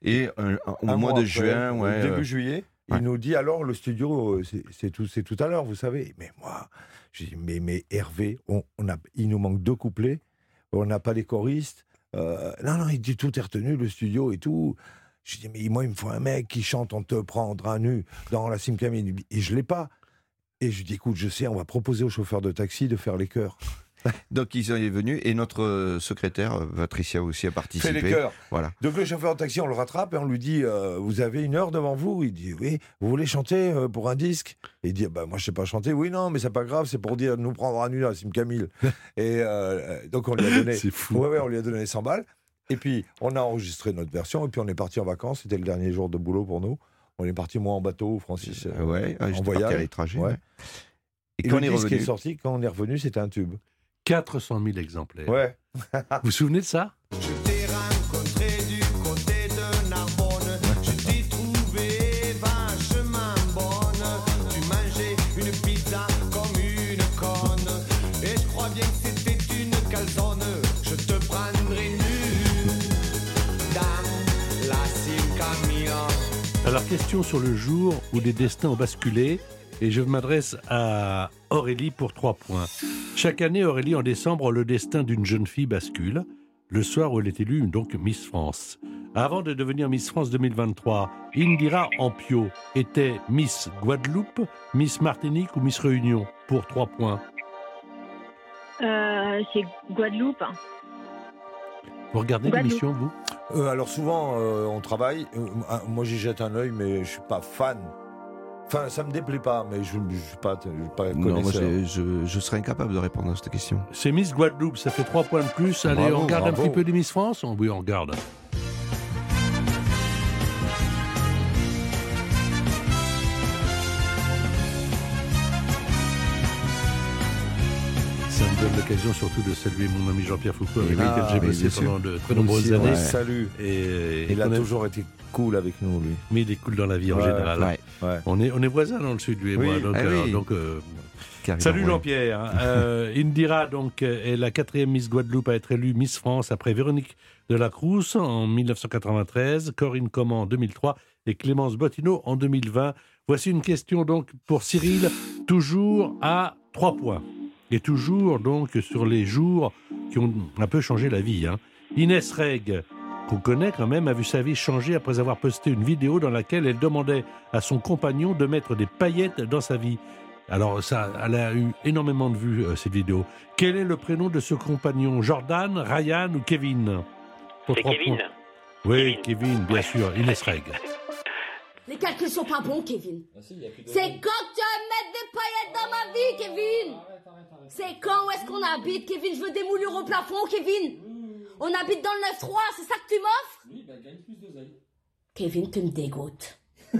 Et un- un- au Un mois mois de juin, ouais, début euh, juillet, il nous dit alors le studio, euh, c'est- tout, c'est tout à l'heure, vous savez. Mais moi, je dis mais, mais Hervé, on, on a, il nous manque deux couplets, on n'a pas les choristes. Euh, non, non, il dit tout est retenu, le studio et tout. Je dis mais moi, il me faut un mec qui chante On te prendra nu dans la Simcamine. Et je l'ai pas. Et je dis écoute, je sais, on va proposer au chauffeur de taxi de faire les chœurs. Donc ils sont venus et notre euh, secrétaire euh, Patricia aussi a participé. Fait les chœurs. Voilà. Donc le chauffeur de taxi, on le rattrape et on lui dit euh, Vous avez une heure devant vous? Il dit Oui, vous voulez chanter euh, pour un disque? Et il dit bah, Moi, je sais pas chanter. Oui, non, mais c'est pas grave, c'est pour dire nous prendre nu là, Sim Camille. et euh, donc on lui a donné. C'est fou. Ouais, ouais, on lui a donné 100 balles. Et puis on a enregistré notre version et puis on est parti en vacances. C'était le dernier jour de boulot pour nous. On est parti, moi en bateau, Francis ouais, en j'étais voyage. Ouais. ouais. Et Et quand le on est disque revenu, est sorti, quand on est revenu, c'était un tube. 400 000 exemplaires. Ouais. Vous vous souvenez de ça t'ai rencontré du côté de Narbonne. Je t'ai trouvé vachement bonne. Tu mangeais une pizza comme une conne. Et je crois bien que c'était une calzone. Je te prendrai nu dans la Simcamilla. Alors, question sur le jour où les destins ont basculé. Et je m'adresse à Aurélie pour trois points. Chaque année, Aurélie, en décembre, le destin d'une jeune fille bascule. Le soir où elle est élue, donc Miss France. Avant de devenir Miss France 2023, Indira Ampio était Miss Guadeloupe, Miss Martinique ou Miss Réunion Pour trois points. Euh, c'est Guadeloupe. Vous regardez l'émission, vous? Euh, alors souvent, euh, on travaille. euh, moi, j'y jette un œil, mais je suis pas fan. Enfin, ça me déplaît pas, mais je ne suis pas, je suis pas non, moi je, serais incapable de répondre à cette question. C'est Miss Guadeloupe, ça fait trois points de plus. Allez, Bravo, on regarde un petit peu les Miss France Oui, on regarde. L'occasion surtout de saluer mon ami Jean-Pierre Foucault, avec Ah, lequel j'ai bossé pendant de très nombreuses années. le salue. Et, Il a toujours été cool avec nous, lui. Mais il est cool dans la vie en général. On, est, on est voisins dans le sud, lui et moi. Donc, ah euh, euh, Salut. Jean-Pierre. Euh, Indira donc euh, est la quatrième Miss Guadeloupe à être élue Miss France après Véronique de la Cruz en 1993, Corinne Comment en 2003 et Clémence Bottineau en 2020. Voici une question donc pour Cyril, toujours à trois points. Et toujours donc sur les jours qui ont un peu changé la vie. hein. Inès Reg, qu'on connaît quand même, a vu sa vie changer après avoir posté une vidéo dans laquelle elle demandait à son compagnon de mettre des paillettes dans sa vie. Alors, ça, elle a eu énormément de vues, euh, cette vidéo. Quel est le prénom de ce compagnon? Jordan, Ryan ou Kevin? Pour C'est Kevin. points. Oui, Kevin, bien sûr. Inès Reg. Les calculs sont pas bons, Kevin. C'est quand que tu vas mettre des paillettes dans ma vie, Kevin C'est quand où est-ce qu'on habite, Kevin? Je veux des moulures au plafond, Kevin On habite dans le 9-3, c'est ça que tu m'offres? Oui, bah gagne plus d'oseille. Kevin, tu me dégoûtes.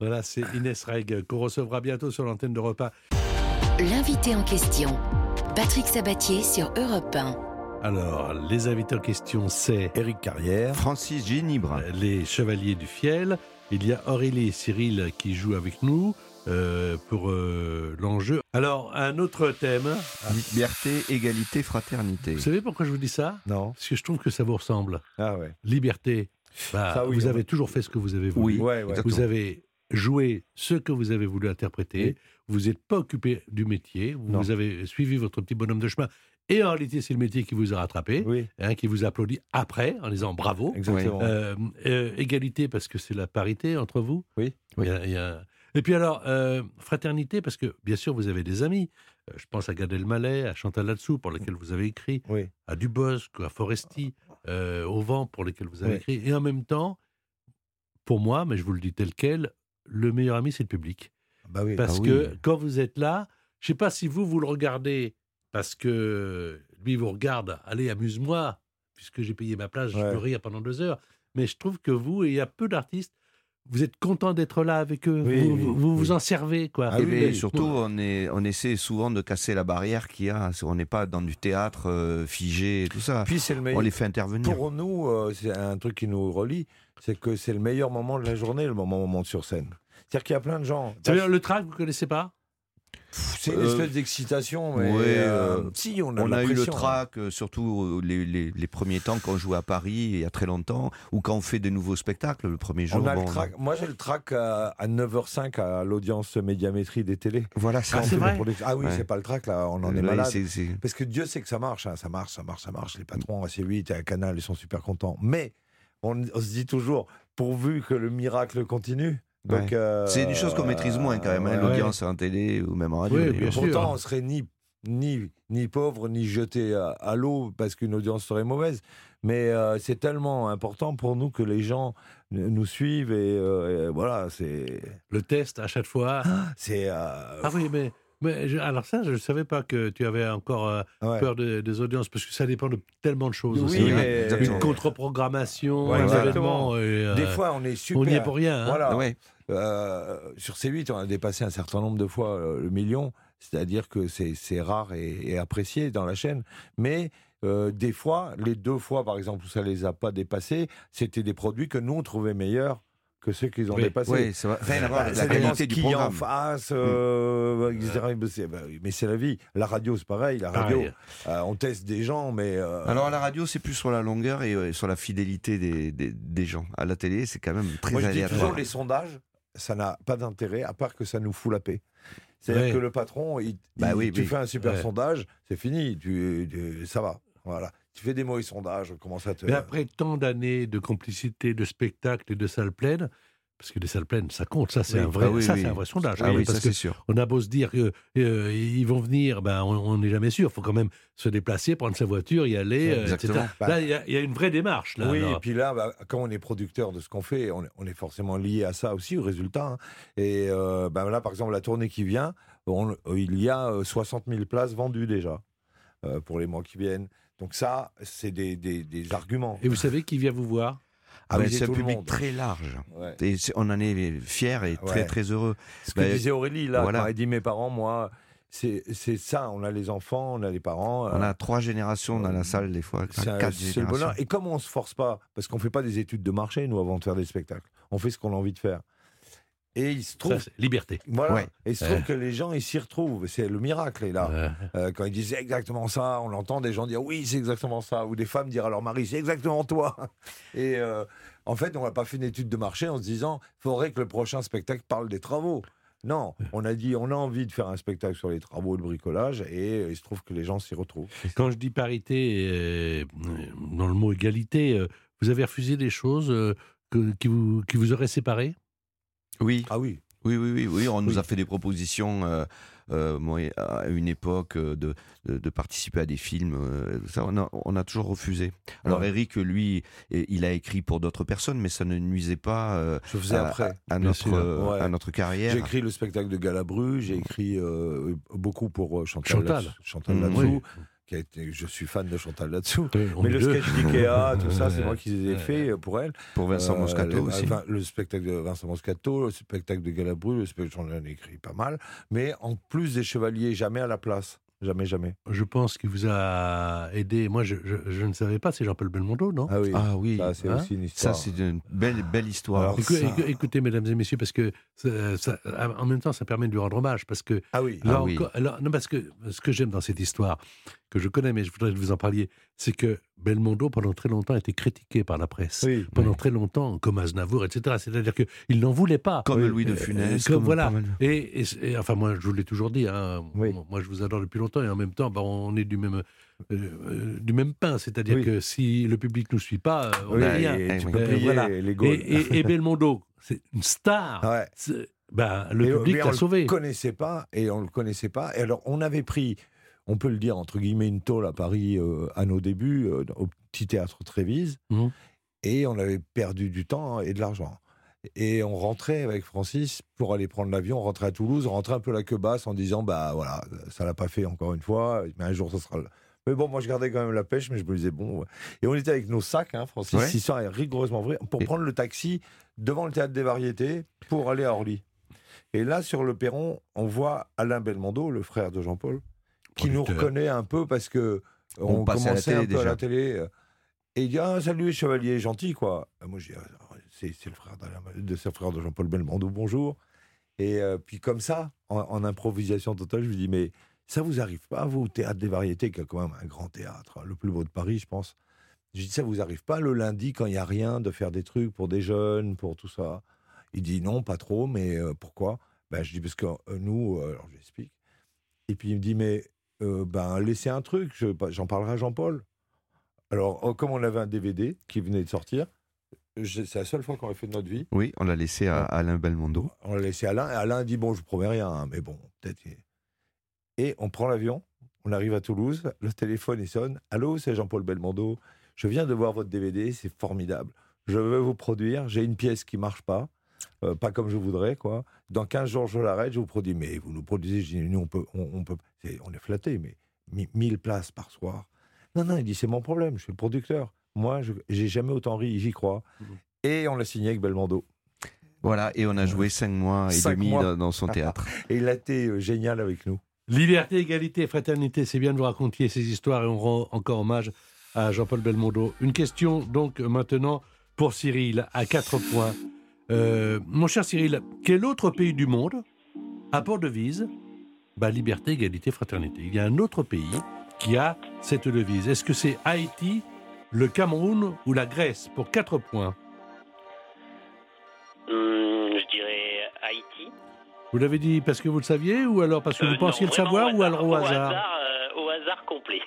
Voilà, c'est Inès Reg qu'on recevra bientôt sur l'antenne de repas. L'invité en question, Patrick Sabatier sur Europe 1. Alors, les invités en question, c'est Éric Carrière, Francis Ginibre, les Chevaliers du Fiel. Il y a Aurélie et Cyril qui jouent avec nous euh, pour euh, l'enjeu. Alors, un autre thème. liberté, égalité, fraternité. Vous savez pourquoi je vous dis ça? Non. Parce que je trouve que ça vous ressemble. Ah ouais. Liberté. Bah, Ça, oui, vous avez va- toujours fait ce que vous avez voulu. Oui, ouais, ouais. Vous avez joué ce que vous avez voulu interpréter. Oui. Vous n'êtes pas occupé du métier. Vous avez suivi votre petit bonhomme de chemin. Et en réalité, c'est le métier qui vous a rattrapé, Oui. hein, qui vous applaudit après en disant bravo. Exactement. Euh, euh, égalité parce que c'est la parité entre vous. Oui. Il y a- il y a- Et puis alors, euh, fraternité parce que bien sûr vous avez des amis. Je pense à Gad Elmaleh, à Chantal Latsou pour lesquels vous avez écrit, Oui. à Dubosc, à Foresti, au vent pour lesquels vous avez écrit. Et en même temps, pour moi, mais je vous le dis tel quel, le meilleur ami c'est le public. Bah oui. Parce Ah oui. que quand vous êtes là, je sais pas si vous, vous le regardez parce que lui vous regarde, allez, amuse-moi, puisque j'ai payé ma place, je peux rire pendant deux heures. mais je trouve que vous, et il y a peu d'artistes, vous êtes content d'être là avec eux, Oui, vous, oui, vous, vous oui. en servez, quoi. Ah Et oui, mais surtout, on, est, on essaie souvent de casser la barrière qu'il y a. On n'est pas dans du théâtre euh, figé et tout ça. Puis c'est le meilleur. On les fait intervenir. Pour nous, euh, c'est un truc qui nous relie, c'est que c'est le meilleur moment de la journée, le moment où on monte sur scène. C'est-à-dire qu'il y a plein de gens. Dire le track, vous connaissez pas? C'est une Euh, espèce d'excitation, mais ouais, euh, euh, si on a, On eu le pression, hein. track, surtout les, les- les premiers temps quand on jouait à Paris, il y a très longtemps, ou quand on fait des nouveaux spectacles, le premier jour. On a bon, le track. Moi, j'ai le track à, à 9h05 à l'audience médiamétrie des télés. Voilà, ça. des vrai Ah oui, Ouais. c'est pas le track, là, on en est malade. c'est- c'est- Parce que Dieu sait que ça marche, hein, ça marche, ça marche, ça marche. Les patrons à C8 et à Canal, ils sont super contents. Mais on, on se dit toujours, pourvu que le miracle continue. Donc, Ouais. euh, C'est des choses qu'on maîtrise moins quand même, hein, ouais. l'audience en télé ou même en radio. Oui, mais bien bon. sûr. Pourtant, on serait ni, ni, ni pauvre, ni jeté à, à l'eau parce qu'une audience serait mauvaise. Mais euh, c'est tellement important pour nous que les gens nous suivent et, euh, et voilà, c'est. Le test à chaque fois. c'est euh, Ah oui, mais, mais je- alors ça, je ne savais pas que tu avais encore euh, ouais. peur de- des audiences, parce que ça dépend de tellement de choses Oui, aussi. hein. mais- exactement. Une contre-programmation, Ouais, et, euh, Des fois, on est super. on n'y est pour rien. hein. Voilà. Ouais. Euh, sur C8, on a dépassé un certain nombre de fois euh, le million, c'est-à-dire que c'est c'est rare et, et apprécié dans la chaîne. Mais euh, des fois, les deux fois par exemple où ça les a pas dépassés, c'était des produits que nous on trouvait meilleurs que ceux qu'ils ont Oui, dépassés. Ça va. Rien à voir la qualité du a en programme. face, euh, etc. Mais c'est- bah oui, Mais c'est la vie. La radio, c'est pareil. La radio, Pareil. euh, on teste des gens, mais euh, Alors à la radio, c'est plus sur la longueur et euh, sur la fidélité des, des, des gens. À la télé, c'est quand même très Moi, je dis aléatoire. toujours les sondages, ça n'a pas d'intérêt à part que ça nous fout la paix. C'est-à-dire que le patron, il, Bah il- oui, tu oui. fais un super sondage, c'est fini, tu, tu- ça va. Voilà. Tu fais des mauvais sondages, on commence à te. Mais après tant d'années de complicité, de spectacles et de salles pleines, parce que les salles pleines, ça compte, ça c'est Oui. un vrai, Ah oui, ça, oui. c'est un vrai sondage. Ah parce ça que sûr. on a beau se dire qu'ils vont venir, ben, on n'est jamais sûr. Il faut quand même se déplacer, prendre sa voiture, y aller, euh, etc. exactement. Là, il y, a- il y a une vraie démarche. Là, oui, alors. et puis là, bah, quand on est producteur de ce qu'on fait, on est, on est forcément lié à ça aussi, au résultat. hein. Et euh, bah, là, par exemple, la tournée qui vient, on- il y a euh, 60 000 places vendues déjà euh, pour les mois qui viennent. Donc ça, c'est des, des- des arguments. Et vous savez qui vient vous voir? Ah oui, c'est un public très large. Ouais. Et on en est fiers et très Ouais. très heureux. Ce que Ben, disait Aurélie, là, voilà. quand elle dit mes parents, moi, c'est c'est ça. On a les enfants, on a les parents. On euh, a trois générations dans la salle des fois, c'est le générations. bonheur. Et comme on se force pas, parce qu'on fait pas des études de marché, nous, avant de faire des spectacles, on fait ce qu'on a envie de faire. Et il se trouve, Liberté. voilà, Ouais. et il se trouve que les gens, ils s'y retrouvent. C'est le miracle, est là. Euh, Euh, quand ils disent exactement ça, on entend des gens dire oui, c'est exactement ça, ou des femmes dire à leur mari c'est exactement toi. Et euh, en fait, on n'a pas fait une étude de marché en se disant faudrait que le prochain spectacle parle des travaux. Non, on a dit on a envie de faire un spectacle sur les travaux et le bricolage, et euh, il se trouve que les gens s'y retrouvent. Quand je dis parité, euh, dans le mot égalité, euh, vous avez refusé des choses euh, que- qui, vous, qui vous auraient séparés? Oui, Ah oui. oui, oui, oui, oui, on nous a fait des propositions euh, euh, moi, à une époque euh, de, de, de participer à des films. euh, ça, on a, on a toujours refusé. Alors Ouais. Eric, lui, il a écrit pour d'autres personnes, mais ça ne nuisait pas euh, Je à, après. à notre, Ouais. à notre carrière. J'ai écrit le spectacle de Galabru, j'ai écrit euh, beaucoup pour Chantal, Chantal. Chantal Mmh, oui. Qui a été, je suis fan de Chantal là-dessous. Oui, Mais le sketch d'Ikea, tout ça, c'est moi qui les ai fait euh, pour elle. Pour Vincent Euh, Moscato le, aussi. Le spectacle de Vincent Moscato, le spectacle de Galabru, le spectacle, j'en ai écrit pas mal. Mais en plus des chevaliers, jamais à la place. Jamais, jamais. Je pense qu'il vous a aidé. Moi, je, je- je ne savais pas, c'est Jean-Paul Belmondo, non? Ah oui, Ah oui, ça c'est Hein? aussi une ça histoire. c'est une belle, belle histoire. Alors, ça- Écoutez, mesdames et messieurs, parce que ça- ça- en même temps, ça permet de lui rendre hommage. Parce que ah oui, Là Ah oui. encore- alors, non, parce que ce que j'aime dans cette histoire, que je connais, mais je voudrais que vous en parliez, c'est que Belmondo, pendant très longtemps, a été critiqué par la presse. oui. Pendant très longtemps, comme Aznavour, etc. C'est-à-dire qu'il n'en voulait pas. Comme Oui. Louis de Euh, Funès. comme comme voilà. Et, et- et, enfin, moi, je vous l'ai toujours dit, hein, Oui. moi, je vous adore depuis longtemps, et en même temps, bah, on est du même, euh, euh, du même pain. C'est-à-dire Oui. que si le public ne nous suit pas, euh, on Oui, n'est rien. et tu oui. peux Euh, payer voilà. les Et, Gaules. et- et Belmondo, c'est une star. Ouais. Ben, le Et, public mais on l'a le sauvé. connaissait pas et on le connaissait pas. Et alors, on avait pris, on peut le dire entre guillemets, une tôle à Paris euh, à nos débuts euh, au petit théâtre Trévise, Mhm. et on avait perdu du temps et de l'argent. Et on rentrait avec Francis pour aller prendre l'avion, on rentrait à Toulouse, on rentrait un peu la queue basse en disant bah voilà, ça l'a pas fait encore une fois, mais un jour ça sera Mais bon, moi, je gardais quand même la pêche, mais je me disais, bon. ouais. Et on était avec nos sacs, hein, Francis, Ouais. si ça est rigoureusement vrai, pour prendre le taxi devant le théâtre des variétés pour aller à Orly. Et là, sur le perron, on voit Alain Belmondo, le frère de Jean-Paul, qui nous reconnaît un peu parce que On on, commençait un peu à la télé. euh, Et il dit ah, Salut, chevalier, gentil, quoi. Et moi, je dis Ah, C'est le frère d'Alain- de ce frère de Jean-Paul Belmondo, bonjour. Et euh, puis, comme ça, en, en improvisation totale, je lui dis Mais ça vous arrive pas, vous, au théâtre des variétés, qui est quand même un grand théâtre, hein, le plus beau de Paris, je pense. Je dis Ça vous arrive pas le lundi, quand il n'y a rien, de faire des trucs pour des jeunes, pour tout ça? Il dit Non, pas trop, mais euh, pourquoi? Ben, Je dis Parce que euh, nous, euh, alors je lui explique. Et puis il me dit Mais euh, ben, laissez un truc, je- j'en parlerai à Jean-Paul. Alors, oh, comme on avait un DVD qui venait de sortir, c'est la seule fois qu'on a fait de notre vie. Oui, on l'a laissé à Alain Belmondo. On l'a laissé à Alain. Et Alain dit Bon, je promets rien, hein, mais bon, peut-être. Et on prend l'avion, on arrive à Toulouse, le téléphone il sonne Allô, c'est Jean-Paul Belmondo. Je viens de voir votre DVD, c'est formidable. Je veux vous produire, j'ai une pièce qui marche pas, euh, pas comme je voudrais, quoi. Dans 15 jours, je l'arrête, je vous produis. Mais vous nous produisez, je dis Nous, on peut, on, on peut, c'est- on est flatté, mais mi- 1000 places par soir. Non, non, il dit C'est mon problème, je suis le producteur. Moi, je j'ai jamais autant ri, j'y crois. Et on l'a signé avec Belmondo. Voilà, et on a joué cinq mois et Cinq demi mois. dans, dans son théâtre. Et il a été euh, génial avec nous. Liberté, égalité, fraternité, c'est bien de vous raconter ces histoires et on rend encore hommage à Jean-Paul Belmondo. Une question donc maintenant pour Cyril à quatre points. Euh, mon cher Cyril, quel autre pays du monde a pour devise bah, liberté, égalité, fraternité? Il y a un autre pays qui a cette devise. Est-ce que c'est Haïti, le Cameroun ou la Grèce? Pour quatre points Hum, je dirais Haïti. Vous l'avez dit parce que vous le saviez ou alors parce que Euh, vous pensiez non, le savoir ou alors au hasard euh, Au hasard complet.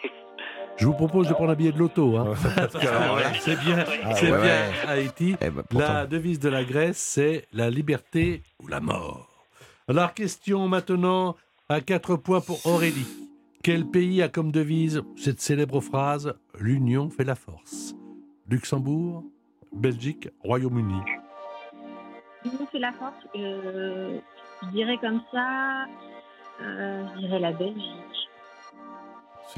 Je vous propose de prendre un billet de loto. Hein. là- c'est bien, Ah c'est ouais. bien Haïti. Eh ben, la devise de la Grèce, c'est la liberté ou la mort. Alors, question maintenant à quatre points pour Aurélie. Quel pays a comme devise cette célèbre phrase L'union fait la force Luxembourg, Belgique, Royaume-Uni. L'union fait la force. Euh, je dirais comme ça. euh, je dirais la Belgique.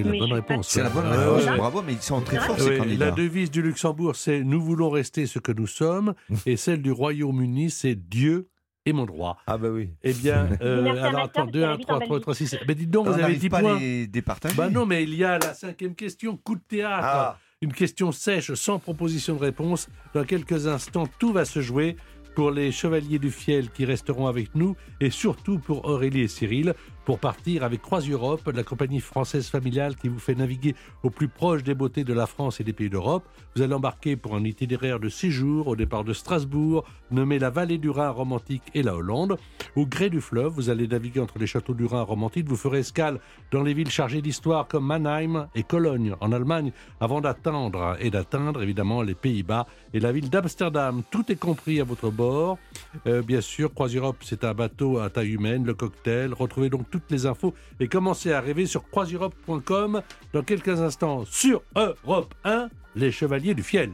C'est la bonne pas réponse. C'est la bonne réponse. Bravo, mais ils sont très C'est forts, Oui, ces candidats. la devise du Luxembourg, c'est Nous voulons rester ce que nous sommes. et celle du Royaume-Uni, c'est Dieu est mon droit. Ah, bah oui. Eh bien, euh, alors attends, sœur qui 2, 1, habite 3, en 3, Belgique. 3, 6. Mais dites donc, On vous avez n'arrive 10 pas points. les départager. Bah non, mais il y a la cinquième question, coup de théâtre. Ah. Une question sèche, sans proposition de réponse. Dans quelques instants, tout va se jouer pour les Chevaliers du Fiel qui resteront avec nous et surtout pour Aurélie et Cyril pour partir avec Croise Europe, la compagnie française familiale qui vous fait naviguer au plus proche des beautés de la France et des pays d'Europe. Vous allez embarquer pour un itinéraire de six jours au départ de Strasbourg, nommé la vallée du Rhin romantique et la Hollande. Au gré du fleuve, vous allez naviguer entre les châteaux du Rhin romantique. Vous ferez escale dans les villes chargées d'histoire comme Mannheim et Cologne en Allemagne avant d'attendre et d'atteindre évidemment les Pays-Bas et la ville d'Amsterdam. Tout est compris à votre bord. Euh, bien sûr, Croise Europe, c'est un bateau à taille humaine, le cocktail. Retrouvez donc toutes les infos et commencez à rêver sur croiseeurope.com dans quelques instants sur Europe 1, les Chevaliers du Fiel.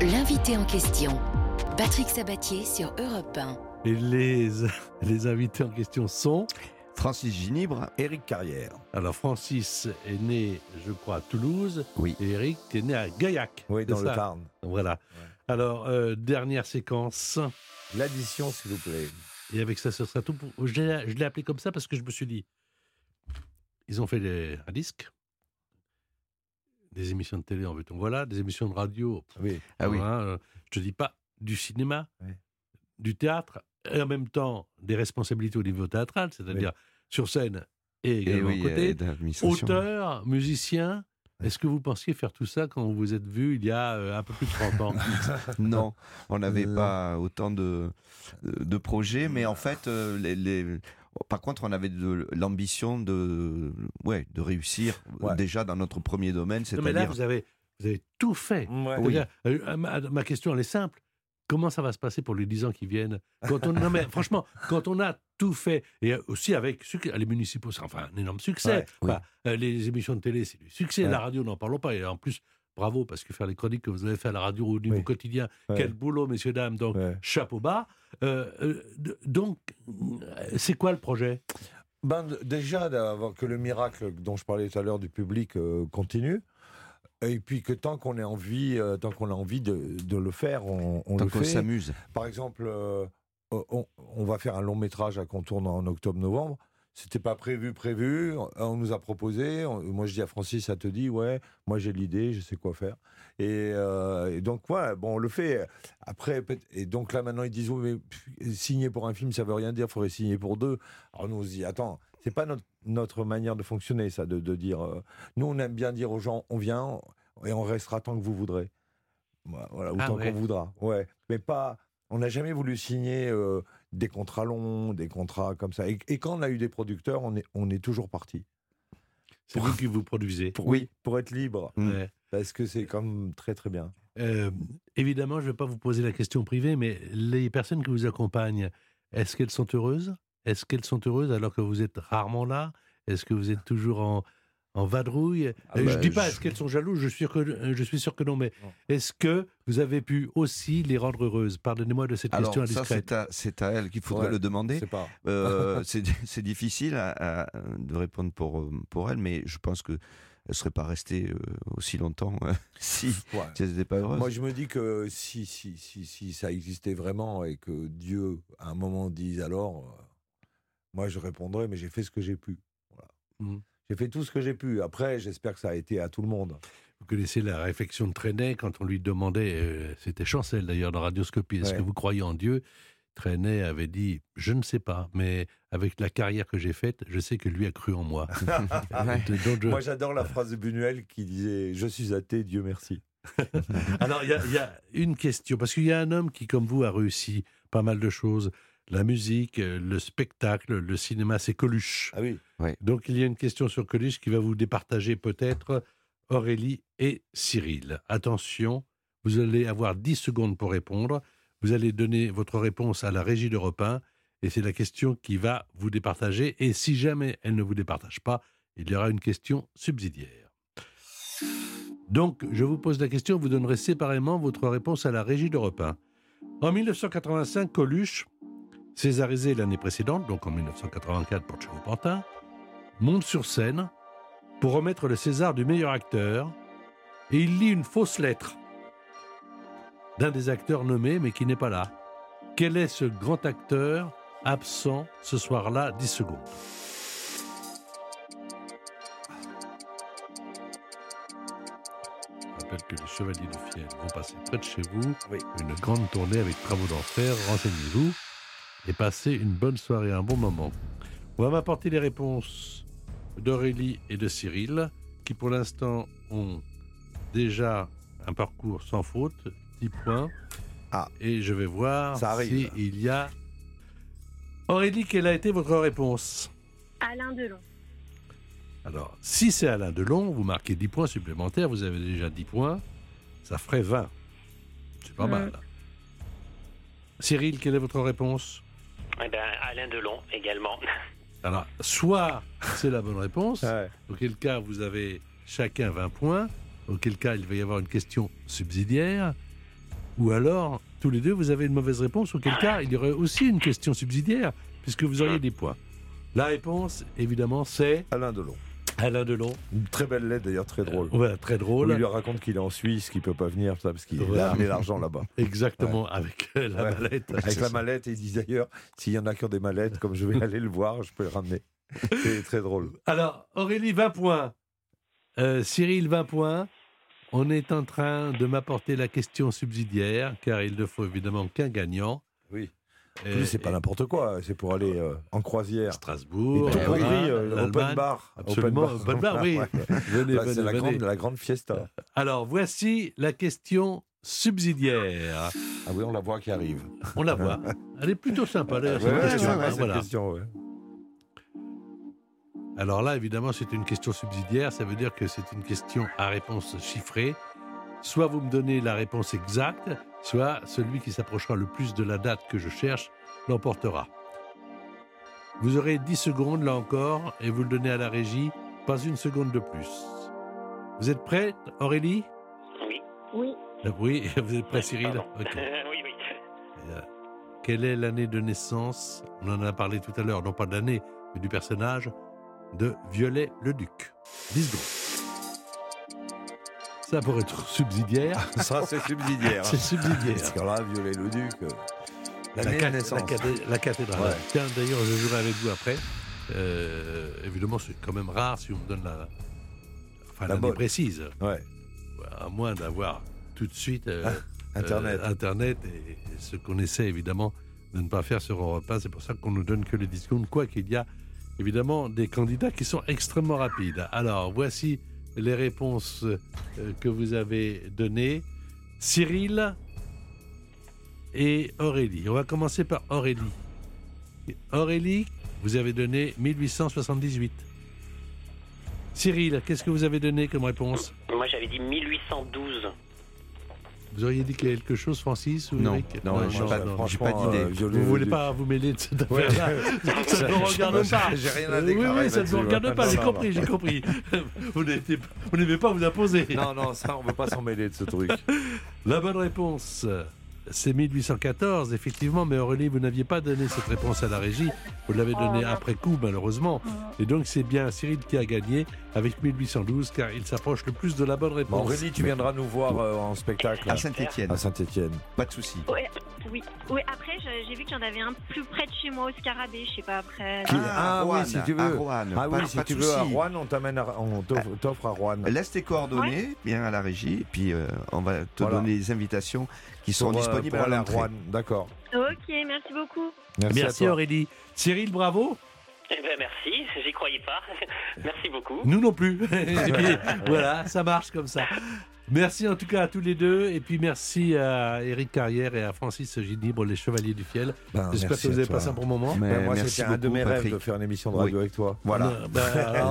L'invité en question, Patrick Sabatier sur Europe 1. Et les, les invités en question sont Francis Ginibre. Éric Carrière. Alors Francis est né, je crois, à Toulouse. Oui. Et Eric est né à Gaillac. Oui, dans le Tarn. Voilà. Alors, euh, dernière séquence. L'addition, s'il vous plaît. Et avec ça, ce sera tout. Pour... Je l'ai appelé comme ça parce que je me suis dit, ils ont fait les- un disque, des émissions de télé en veut-on voilà, des émissions de radio. Oui. Ah oui. Euh, je te dis pas du cinéma, Oui. du théâtre, et en même temps des responsabilités au niveau théâtral, c'est-à-dire sur scène et Et également oui, à côté. Auteur, musicien. Est-ce que vous pensiez faire tout ça quand vous vous êtes vu il y a euh, un peu plus de 30 ans? Non, on n'avait pas autant de, de projets, mais en fait, euh, les, les- par contre, on avait de l'ambition de, ouais, de réussir Ouais. déjà dans notre premier domaine, Non, mais là, vous avez, vous avez tout fait. Ouais. C'est-à-dire, euh, ma, ma question, elle est simple. Comment ça va se passer pour les 10 ans qui viennent? Quand on, Non, mais franchement, quand on a tout fait, et aussi avec les municipaux, c'est enfin un énorme succès. Ouais, Enfin, euh, les émissions de télé, c'est du succès. Ouais. La radio, n'en parlons pas. Et en plus, bravo, parce que faire les chroniques que vous avez fait à la radio au niveau Oui. quotidien, Ouais. quel boulot, messieurs, dames. Donc, Ouais. chapeau bas. Euh, euh, donc, c'est quoi le projet? Ben, déjà, d'avoir que le miracle dont je parlais tout à l'heure du public euh, continue. Et puis que tant qu'on a envie, euh, tant qu'on a envie de, de le faire, on, on Tant le qu'on fait. s'amuse. Par exemple, euh, on, on va faire un long métrage à Contourne en octobre-novembre. C'était pas prévu, prévu. On nous a proposé. Moi, je dis à Francis, ça te dit, ouais. Moi, j'ai l'idée, je sais quoi faire. Et, euh, et donc, voilà, bon, on le fait. Après, et donc là, maintenant, ils disent, oui, mais signer pour un film, ça veut rien dire. Il faudrait signer pour deux. Alors nous, on se dit, attends, c'est pas notre, notre manière de fonctionner, ça, de, de dire. euh, nous, on aime bien dire aux gens, on vient et on restera tant que vous voudrez. Voilà, Ah autant ouais. qu'on voudra. Ouais, mais pas. On n'a jamais voulu signer euh, des contrats longs, des contrats comme ça. Et, et quand on a eu des producteurs, on est, on est toujours parti. C'est vous qui vous produisez. Pour, oui, pour être libre. Ouais. Parce que c'est comme très très bien. Euh, évidemment, je ne vais pas vous poser la question privée, mais les personnes qui vous accompagnent, est-ce qu'elles sont heureuses? Est-ce qu'elles sont heureuses alors que vous êtes rarement là? Est-ce que vous êtes toujours en, en vadrouille? Ah Euh, Je bah, dis pas je- est-ce qu'elles sont jalouses, je suis sûr que, euh, je suis sûr que non, mais est-ce que vous avez pu aussi les rendre heureuses? Pardonnez-moi de cette Alors, question ça, indiscrète. c'est à, c'est à elle qu'il faudrait Ouais, le demander. c'est pas. Euh, c'est c'est difficile à- à- de répondre pour, euh, pour elle, mais je pense que elle ne serait pas restée aussi longtemps euh, si, Ouais. si elle n'était pas heureuse. Moi, je me dis que si, si, si, si ça existait vraiment et que Dieu, à un moment, dise alors, moi, je répondrais, mais j'ai fait ce que j'ai pu. Voilà. Mhm. J'ai fait tout ce que j'ai pu. Après, j'espère que ça a été à tout le monde. Vous connaissez la réflexion de Trenet quand on lui demandait, euh, c'était Chancel d'ailleurs dans Radioscopie, est-ce Ouais. que vous croyez en Dieu? Trenet avait dit, je ne sais pas, mais avec la carrière que j'ai faite, je sais que lui a cru en moi. Donc, je- Moi, j'adore la phrase de Buñuel qui disait Je suis athée, Dieu merci. Alors, il y, a- il y a une question, parce qu'il y a un homme qui, comme vous, a réussi pas mal de choses. La musique, euh, le spectacle, le cinéma, c'est Coluche. Ah oui. Donc, il y a une question sur Coluche qui va vous départager peut-être Aurélie et Cyril. Attention, vous allez avoir 10 secondes pour répondre. Vous allez donner votre réponse à la régie d'Europe 1, et c'est la question qui va vous départager. Et si jamais elle ne vous départage pas, il y aura une question subsidiaire. Donc, je vous pose la question, vous donnerez séparément votre réponse à la régie d'Europe 1. En 1985, Coluche, césarisé l'année précédente, donc en 1984 pour Thibaut Pantin, monte sur scène pour remettre le César du meilleur acteur et il lit une fausse lettre d'un des acteurs nommés mais qui n'est pas là. Quel est ce grand acteur absent ce soir-là? 10 secondes. Je rappelle que les Chevaliers de Fiel vont passer près de chez vous. Une grande tournée avec travaux d'enfer. Renseignez-vous et passez une bonne soirée, un bon moment. On va m'apporter les réponses d'Aurélie et de Cyril, qui pour l'instant ont déjà un parcours sans faute, 10 points. Et je vais voir s'il y a... Aurélie, quelle a été votre réponse? Alain Delon. alors, si c'est Alain Delon, vous marquez 10 points supplémentaires, vous avez déjà 10 points, ça ferait 20. C'est pas Mm. mal. Cyril, quelle est votre réponse? Eh ben, Alain Delon également. Alors, soit c'est la bonne réponse, auquel cas vous avez chacun 20 points, auquel cas il va y avoir une question subsidiaire, ou alors tous les deux vous avez une mauvaise réponse, auquel cas il y aurait aussi une question subsidiaire, puisque vous auriez des points. La réponse, évidemment, c'est Alain Delon. Alain Delon. Une très belle lettre d'ailleurs, très drôle. Voilà, très drôle. Où il lui raconte qu'il est en Suisse, qu'il peut pas venir, parce qu'il a amené l'argent là-bas. Exactement, avec euh, la Ouais. mallette. Avec la mallette, et il dit d'ailleurs, s'il y en a qui ont des mallettes, comme je vais aller le voir, je peux le ramener. C'est très drôle. Alors, Aurélie, 20 points. Euh, Cyril, 20 points. On est en train de m'apporter la question subsidiaire, car il ne faut évidemment qu'un gagnant. Oui. En plus, c'est pas n'importe quoi, c'est pour aller euh, en croisière. Strasbourg, Et tout compris, euh, open bar. Absolument, open bar, oui. Venez, Là, venez, c'est la venez. grande, la grande fiesta. Alors, voici la question subsidiaire. Ah oui, on la voit qui arrive. On la voit. Elle est plutôt sympa, d'ailleurs, Ouais, cette ouais, question. ouais, ouais, hein, cette voilà. question, ouais. Alors là, évidemment, c'est une question subsidiaire. Ça veut dire que c'est une question à réponse chiffrée. Soit vous me donnez la réponse exacte, soit celui qui s'approchera le plus de la date que je cherche l'emportera. Vous aurez 10 secondes, là encore, et vous le donnez à la régie, pas une seconde de plus. Vous êtes prête, Aurélie? Oui. Oui. Oui, vous êtes prêt, Cyril? Ok. oui, oui. Euh, Quelle est l'année de naissance? On en a parlé tout à l'heure, non pas de l'année, et du personnage de Violet-le-Duc. 10 secondes. Ça pourrait être subsidiaire. Ça, c'est subsidiaire. C'est subsidiaire. Parce que là, violer le duc. euh, La, ca- naissance. la la cathédrale. Ouais. Tiens, d'ailleurs, je jouerai avec vous après. Euh, évidemment, c'est quand même rare si on me donne la, enfin, La bonne. précise. Ouais. À moins d'avoir tout de suite euh, Ah, Internet. euh, Internet et, et ce qu'on essaie évidemment de ne pas faire sur Europe 1. C'est pour ça qu'on nous donne que les 10 secondes, quoi qu'il y a évidemment des candidats qui sont extrêmement rapides. Alors, voici les réponses euh, que vous avez données. Cyril et Aurélie. On va commencer par Aurélie. Aurélie, vous avez donné 1878. Cyril, qu'est-ce que vous avez donné comme réponse? Moi, j'avais dit 1812. Vous auriez dit quelque chose, Francis ou Non. Eric Non, j'ai pas- pas d'idée. euh, Vous le voulez pas vous mêler de cette Ouais. affaire-là Ça ne nous regarde pas. j'ai rien à Euh, Oui, déclarer oui, ça ne nous regarde pas. J'ai Non, compris, non. j'ai compris. Vous n'êtes- vous n'aimez pas vous imposer. Non, non, ça, on ne veut pas s'en mêler de ce truc. La bonne réponse, c'est 1814, effectivement, mais Aurélie, vous n'aviez pas donné cette réponse à la régie. Vous l'avez donnée après coup, malheureusement. Et donc, c'est bien Cyril qui a gagné avec 1812, car il s'approche le plus de la bonne Bon, réponse. Aurélie, tu viendras nous voir euh, en spectacle. À Saint-Étienne. À Saint-Étienne. Pas de souci. Ouais, oui. oui, après, j'ai vu qu'il y en avait un plus près de chez moi au Scarabée, je sais pas après. Ah, Ah, Rouen, oui, si tu veux. à Rouen. Ah oui, pas si tu veux à. Rouen, on t'amène, on t'offre t'offre à Rouen. Laisse tes coordonnées, bien à la régie, et puis euh, on va te Voilà. donner les invitations qui Pour, euh, disponibles pour à. Rouen. D'accord. Ok, merci beaucoup. Merci, Merci à toi. Aurélie. Cyril, bravo. Eh ben, merci, j'y croyais pas. merci beaucoup. Nous non plus. Voilà, ça marche comme ça. Merci en tout cas à tous les deux. Et puis merci à Eric Carrière et à Francis Ginibre, les Chevaliers du Fiel. Ben, J'espère que vous avez passé un bon moment. Mais Ben, moi, c'était un de mes rêves Patrick. de faire une émission de radio Oui. avec toi. Voilà. Non, ben,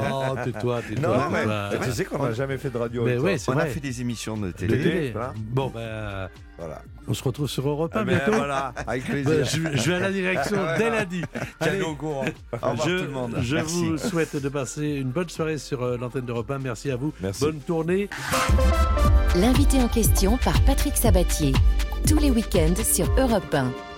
oh, tais-toi, tais-toi. Non, mais tais-toi. tu sais qu'on n'a jamais fait de radio Mais avec toi. ouais, On a fait des émissions de De télé. télé. voilà. Bon, ben, Voilà. on se retrouve sur Europe 1 Ah, ben, bientôt. voilà, avec Ben, plaisir. je, je vais à la direction dès lundi. Allez, au courant. Au revoir je, tout le monde. je Merci. vous souhaite de passer une bonne soirée sur euh, l'antenne d'Europe 1. Merci à vous. Merci. Bonne tournée. L'invité en question par Patrick Sabatier. Tous les week-ends sur Europe 1.